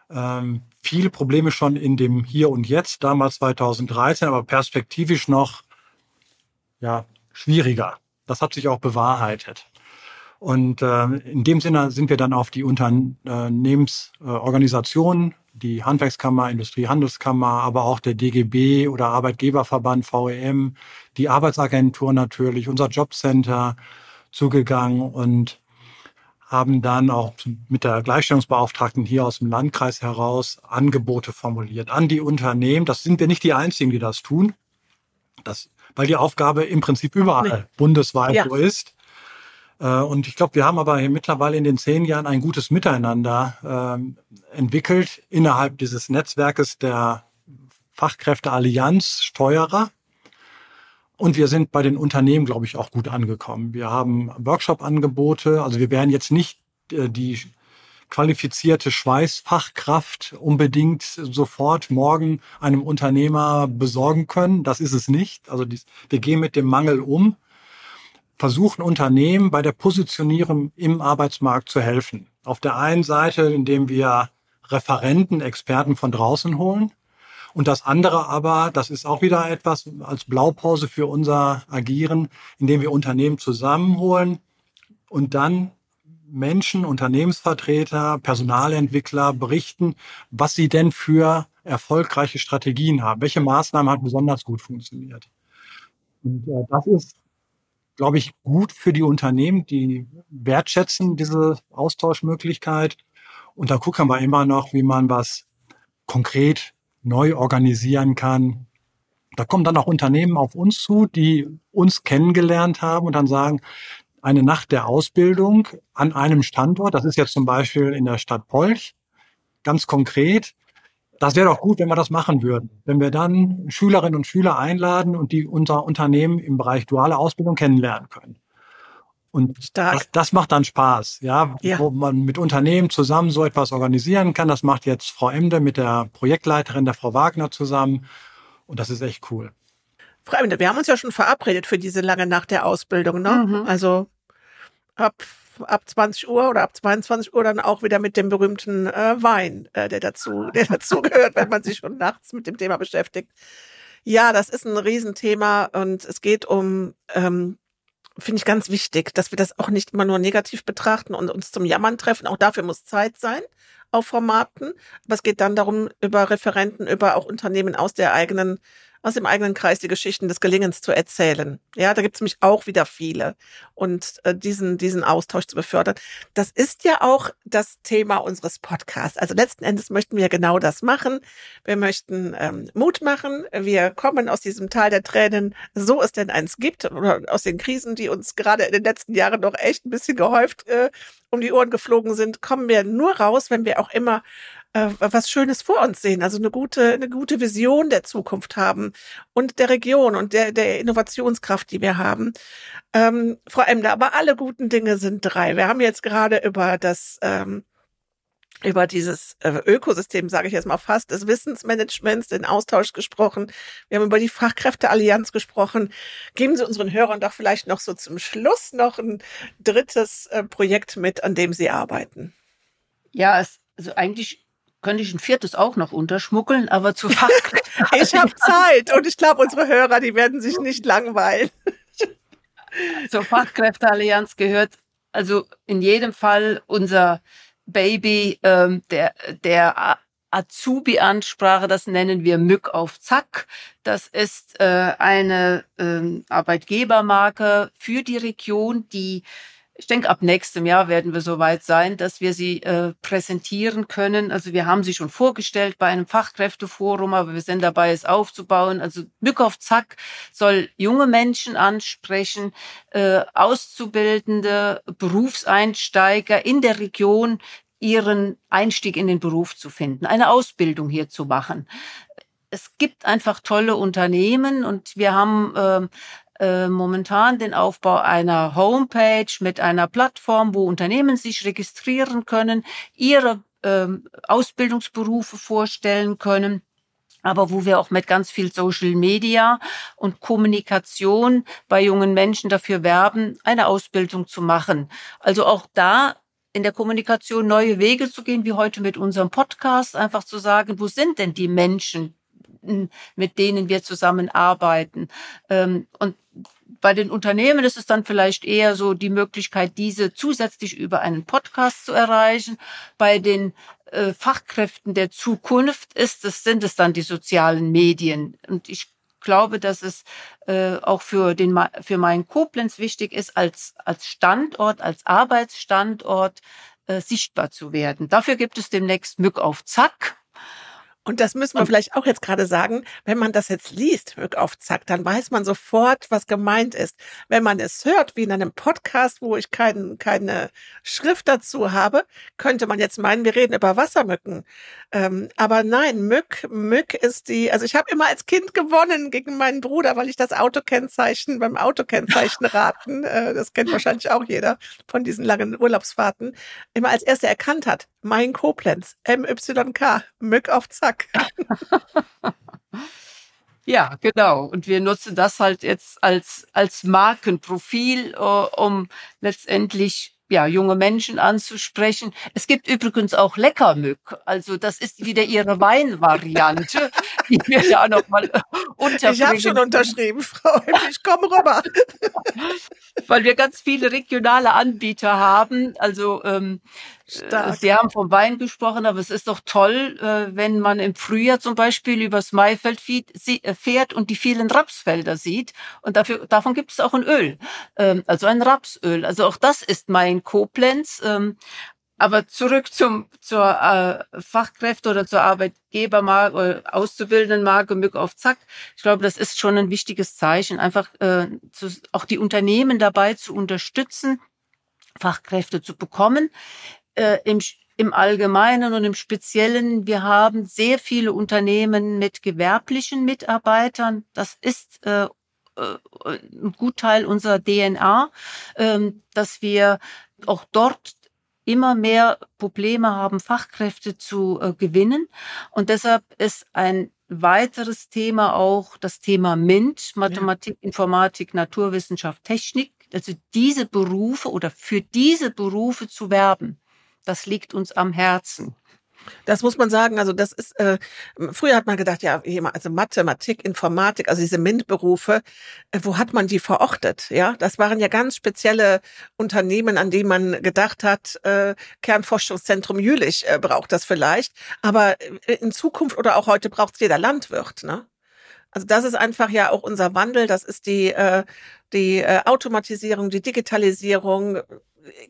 [SPEAKER 3] Ähm, viele Probleme schon in dem Hier und Jetzt, damals 2013, aber perspektivisch noch ja, schwieriger. Das hat sich auch bewahrheitet. Und äh, in dem Sinne sind wir dann auf die Unternehmensorganisationen, die Handwerkskammer, Industriehandelskammer, aber auch der DGB oder Arbeitgeberverband VEM, die Arbeitsagentur natürlich, unser Jobcenter zugegangen und haben dann auch mit der Gleichstellungsbeauftragten hier aus dem Landkreis heraus Angebote formuliert an die Unternehmen. Das sind wir nicht die Einzigen, die das tun. Das, weil die Aufgabe im Prinzip überall nee. bundesweit ja. so ist. Äh, und ich glaube, wir haben aber mittlerweile in den zehn Jahren ein gutes Miteinander äh, entwickelt innerhalb dieses Netzwerkes der Fachkräfteallianz Steuerer. Und wir sind bei den Unternehmen, glaube ich, auch gut angekommen. Wir haben Workshop-Angebote. Also wir werden jetzt nicht äh, die qualifizierte Schweißfachkraft unbedingt sofort morgen einem Unternehmer besorgen können. Das ist es nicht. Also wir gehen mit dem Mangel um, versuchen Unternehmen bei der Positionierung im Arbeitsmarkt zu helfen. Auf der einen Seite, indem wir Referenten, Experten von draußen holen. Und das andere aber, das ist auch wieder etwas als Blaupause für unser Agieren, indem wir Unternehmen zusammenholen und dann Menschen, Unternehmensvertreter, Personalentwickler berichten, was sie denn für erfolgreiche Strategien haben. Welche Maßnahmen hat besonders gut funktioniert? Und äh, das ist, glaube ich, gut für die Unternehmen, die wertschätzen diese Austauschmöglichkeit. Und da gucken wir immer noch, wie man was konkret neu organisieren kann. Da kommen dann auch Unternehmen auf uns zu, die uns kennengelernt haben und dann sagen, eine Nacht der Ausbildung an einem Standort, das ist jetzt zum Beispiel in der Stadt Polch, ganz konkret. Das wäre doch gut, wenn wir das machen würden. Wenn wir dann Schülerinnen und Schüler einladen und die unser Unternehmen im Bereich duale Ausbildung kennenlernen können. Und das, das, macht dann Spaß, ja, ja, wo man mit Unternehmen zusammen so etwas organisieren kann. Das macht jetzt Frau Emde mit der Projektleiterin, der Frau Wagner zusammen. Und das ist echt cool.
[SPEAKER 1] Frau Emde, wir haben uns ja schon verabredet für diese lange Nacht der Ausbildung, ne? Mhm. Also ab, ab 20 Uhr oder ab 22 Uhr dann auch wieder mit dem berühmten äh, Wein, äh, der dazu, [laughs] der dazu gehört, wenn man sich schon nachts mit dem Thema beschäftigt. Ja, das ist ein Riesenthema und es geht um, ähm, finde ich ganz wichtig, dass wir das auch nicht immer nur negativ betrachten und uns zum Jammern treffen. Auch dafür muss Zeit sein auf Formaten. Aber es geht dann darum, über Referenten, über auch Unternehmen aus der eigenen aus dem eigenen Kreis die Geschichten des Gelingens zu erzählen. Ja, da gibt es nämlich auch wieder viele. Und äh, diesen, diesen Austausch zu befördern. Das ist ja auch das Thema unseres Podcasts. Also letzten Endes möchten wir genau das machen. Wir möchten ähm, Mut machen. Wir kommen aus diesem Tal der Tränen, so es denn eins gibt, oder aus den Krisen, die uns gerade in den letzten Jahren doch echt ein bisschen gehäuft äh, um die Ohren geflogen sind, kommen wir nur raus, wenn wir auch immer äh, was Schönes vor uns sehen, also eine gute, eine gute Vision der Zukunft haben und der Region und der, der Innovationskraft, die wir haben. Ähm, Frau Emler, aber alle guten Dinge sind drei. Wir haben jetzt gerade über das ähm, über dieses äh, Ökosystem, sage ich jetzt mal fast, des Wissensmanagements, den Austausch gesprochen. Wir haben über die Fachkräfteallianz gesprochen. Geben Sie unseren Hörern doch vielleicht noch so zum Schluss noch ein drittes äh, Projekt mit, an dem Sie arbeiten.
[SPEAKER 2] Ja, es, also eigentlich könnte ich ein viertes auch noch unterschmuggeln, aber zu Fachkräfte. [laughs]
[SPEAKER 1] ich habe Zeit und ich glaube, unsere Hörer, die werden sich nicht langweilen. [laughs]
[SPEAKER 2] Zur Fachkräfteallianz gehört also in jedem Fall unser Baby, ähm, der, der Azubi-Ansprache, das nennen wir Mück auf Zack. Das ist äh, eine äh, Arbeitgebermarke für die Region, die ich denke, ab nächstem Jahr werden wir so weit sein, dass wir sie äh, präsentieren können. Also wir haben sie schon vorgestellt bei einem Fachkräfteforum, aber wir sind dabei, es aufzubauen. Also Mück auf Zack soll junge Menschen ansprechen, äh, Auszubildende, Berufseinsteiger in der Region ihren Einstieg in den Beruf zu finden, eine Ausbildung hier zu machen es gibt einfach tolle Unternehmen und wir haben äh, äh, momentan den Aufbau einer Homepage mit einer Plattform, wo Unternehmen sich registrieren können, ihre äh, Ausbildungsberufe vorstellen können aber wo wir auch mit ganz viel Social Media und Kommunikation bei jungen Menschen dafür werben, eine Ausbildung zu machen. Also auch da in der Kommunikation neue Wege zu gehen, wie heute mit unserem Podcast, einfach zu sagen, wo sind denn die Menschen, mit denen wir zusammenarbeiten. Ähm, und bei den Unternehmen ist es dann vielleicht eher so die Möglichkeit, diese zusätzlich über einen Podcast zu erreichen. Bei den äh, Fachkräften der Zukunft ist es, sind es dann die sozialen Medien. Und ich glaube, dass es äh, auch für den für meinen Koblenz wichtig ist, als als Standort, als Arbeitsstandort äh, sichtbar zu werden. Dafür gibt es demnächst Mück auf Zack.
[SPEAKER 1] Und das müssen wir vielleicht auch jetzt gerade sagen, wenn man das jetzt liest, Mück auf Zack, dann weiß man sofort, was gemeint ist. Wenn man es hört, wie in einem Podcast, wo ich kein, keine Schrift dazu habe, könnte man jetzt meinen, wir reden über Wassermücken. Ähm, aber nein, Mück, Mück ist die, also ich habe immer als Kind gewonnen gegen meinen Bruder, weil ich das Autokennzeichen beim Autokennzeichen [laughs] raten, äh, das kennt wahrscheinlich auch jeder von diesen langen Urlaubsfahrten, immer als erster erkannt hat. Mein Koblenz, MYK, Mück auf Zack. [laughs]
[SPEAKER 2] Ja, genau. Und wir nutzen das halt jetzt als, als Markenprofil, äh, um letztendlich ja, junge Menschen anzusprechen. Es gibt übrigens auch Leckermück. Also das ist wieder ihre Weinvariante, [laughs] die wir da nochmal
[SPEAKER 1] unterbringen. Ich habe schon unterschrieben, Frau Ich komme rüber. [laughs]
[SPEAKER 2] Weil wir ganz viele regionale Anbieter haben. Also ähm, Stark. Sie haben vom Wein gesprochen, aber es ist doch toll, äh, wenn man im Frühjahr zum Beispiel übers Maifeld äh, fährt und die vielen Rapsfelder sieht. Und dafür, davon gibt es auch ein Öl, ähm, also ein Rapsöl. Also auch das ist mein Koblenz. Ähm, aber zurück zum, zur äh, Fachkräfte oder zur Arbeitgebermarke, äh, Auszubildendenmarke Mück auf Zack. Ich glaube, das ist schon ein wichtiges Zeichen, einfach zu, auch die Unternehmen dabei zu unterstützen, Fachkräfte zu bekommen äh, im, im Allgemeinen und im Speziellen, wir haben sehr viele Unternehmen mit gewerblichen Mitarbeitern. Das ist äh, äh, ein Gutteil unserer DNA, äh, dass wir auch dort immer mehr Probleme haben, Fachkräfte zu äh, gewinnen. Und deshalb ist ein weiteres Thema auch das Thema MINT, Mathematik, ja. Informatik, Naturwissenschaft, Technik. Also diese Berufe oder für diese Berufe zu werben das liegt uns am Herzen.
[SPEAKER 1] Das muss man sagen. Also das ist, äh, früher hat man gedacht, ja, also Mathematik, Informatik, also diese MINT-Berufe, äh, wo hat man die verortet? Ja, das waren ja ganz spezielle Unternehmen, an die man gedacht hat, äh, Kernforschungszentrum Jülich äh, braucht das vielleicht. Aber äh, in Zukunft oder auch heute braucht es jeder Landwirt, ne? Also das ist einfach ja auch unser Wandel. Das ist die, äh, die äh, Automatisierung, die Digitalisierung.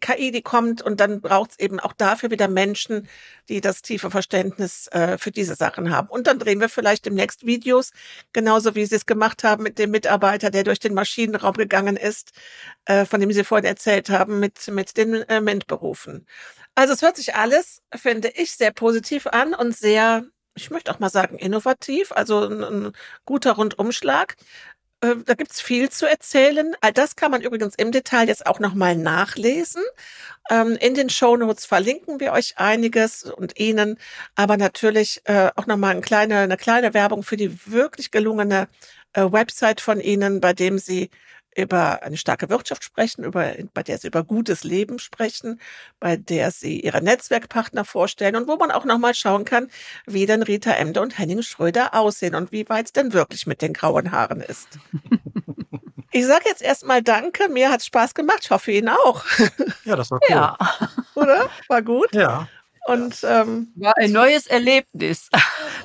[SPEAKER 1] KI, die kommt und dann braucht es eben auch dafür wieder Menschen, die das tiefe Verständnis äh, für diese Sachen haben. Und dann drehen wir vielleicht demnächst Videos, genauso wie Sie es gemacht haben mit dem Mitarbeiter, der durch den Maschinenraum gegangen ist, äh, von dem Sie vorhin erzählt haben, mit, mit den äh, MINT-Berufen. Also es hört sich alles, finde ich, sehr positiv an und sehr ich möchte auch mal sagen, innovativ, also ein, ein guter Rundumschlag. Äh, da gibt's viel zu erzählen. All das kann man übrigens im Detail jetzt auch nochmal nachlesen. Ähm, in den Show Notes verlinken wir euch einiges und Ihnen, aber natürlich äh, auch nochmal eine kleine, eine kleine Werbung für die wirklich gelungene äh, Website von Ihnen, bei dem Sie über eine starke Wirtschaft sprechen, über, bei der sie über gutes Leben sprechen, bei der sie ihre Netzwerkpartner vorstellen und wo man auch nochmal schauen kann, wie denn Rita Emde und Henning Schröder aussehen und wie weit es denn wirklich mit den grauen Haaren ist. [laughs] Ich sage jetzt erstmal Danke. Mir hat's Spaß gemacht. Ich hoffe Ihnen auch.
[SPEAKER 3] Ja, das war [laughs] cool. Ja.
[SPEAKER 1] Oder? War gut?
[SPEAKER 3] Ja.
[SPEAKER 1] Und ähm,
[SPEAKER 2] war ein neues Erlebnis. [laughs]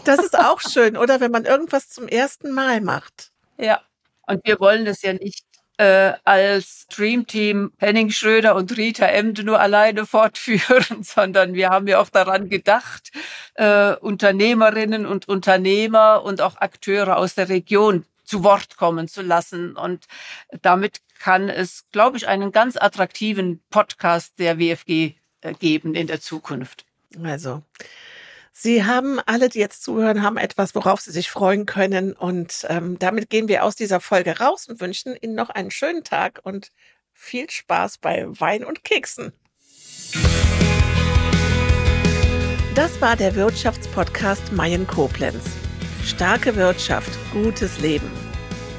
[SPEAKER 1] Das ist auch schön, oder? Wenn man irgendwas zum ersten Mal macht.
[SPEAKER 2] Ja. Und wir wollen das ja nicht äh, als Dreamteam Henning Schröder und Rita Emde nur alleine [laughs] fortführen, sondern wir haben ja auch daran gedacht, äh, Unternehmerinnen und Unternehmer und auch Akteure aus der Region zu Wort kommen zu lassen. Und damit kann es, glaube ich, einen ganz attraktiven Podcast der WFG äh, geben in der Zukunft.
[SPEAKER 1] Also, Sie haben alle, die jetzt zuhören, haben etwas, worauf Sie sich freuen können. Und ähm, damit gehen wir aus dieser Folge raus und wünschen Ihnen noch einen schönen Tag und viel Spaß bei Wein und Keksen. Das war der Wirtschaftspodcast Mayen Koblenz. Starke Wirtschaft, gutes Leben.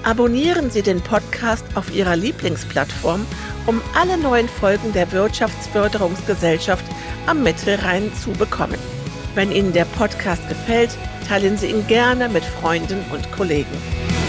[SPEAKER 1] Abonnieren Sie den Podcast auf Ihrer Lieblingsplattform, um alle neuen Folgen der Wirtschaftsförderungsgesellschaft am Mittelrhein zu bekommen. Wenn Ihnen der Podcast gefällt, teilen Sie ihn gerne mit Freunden und Kollegen.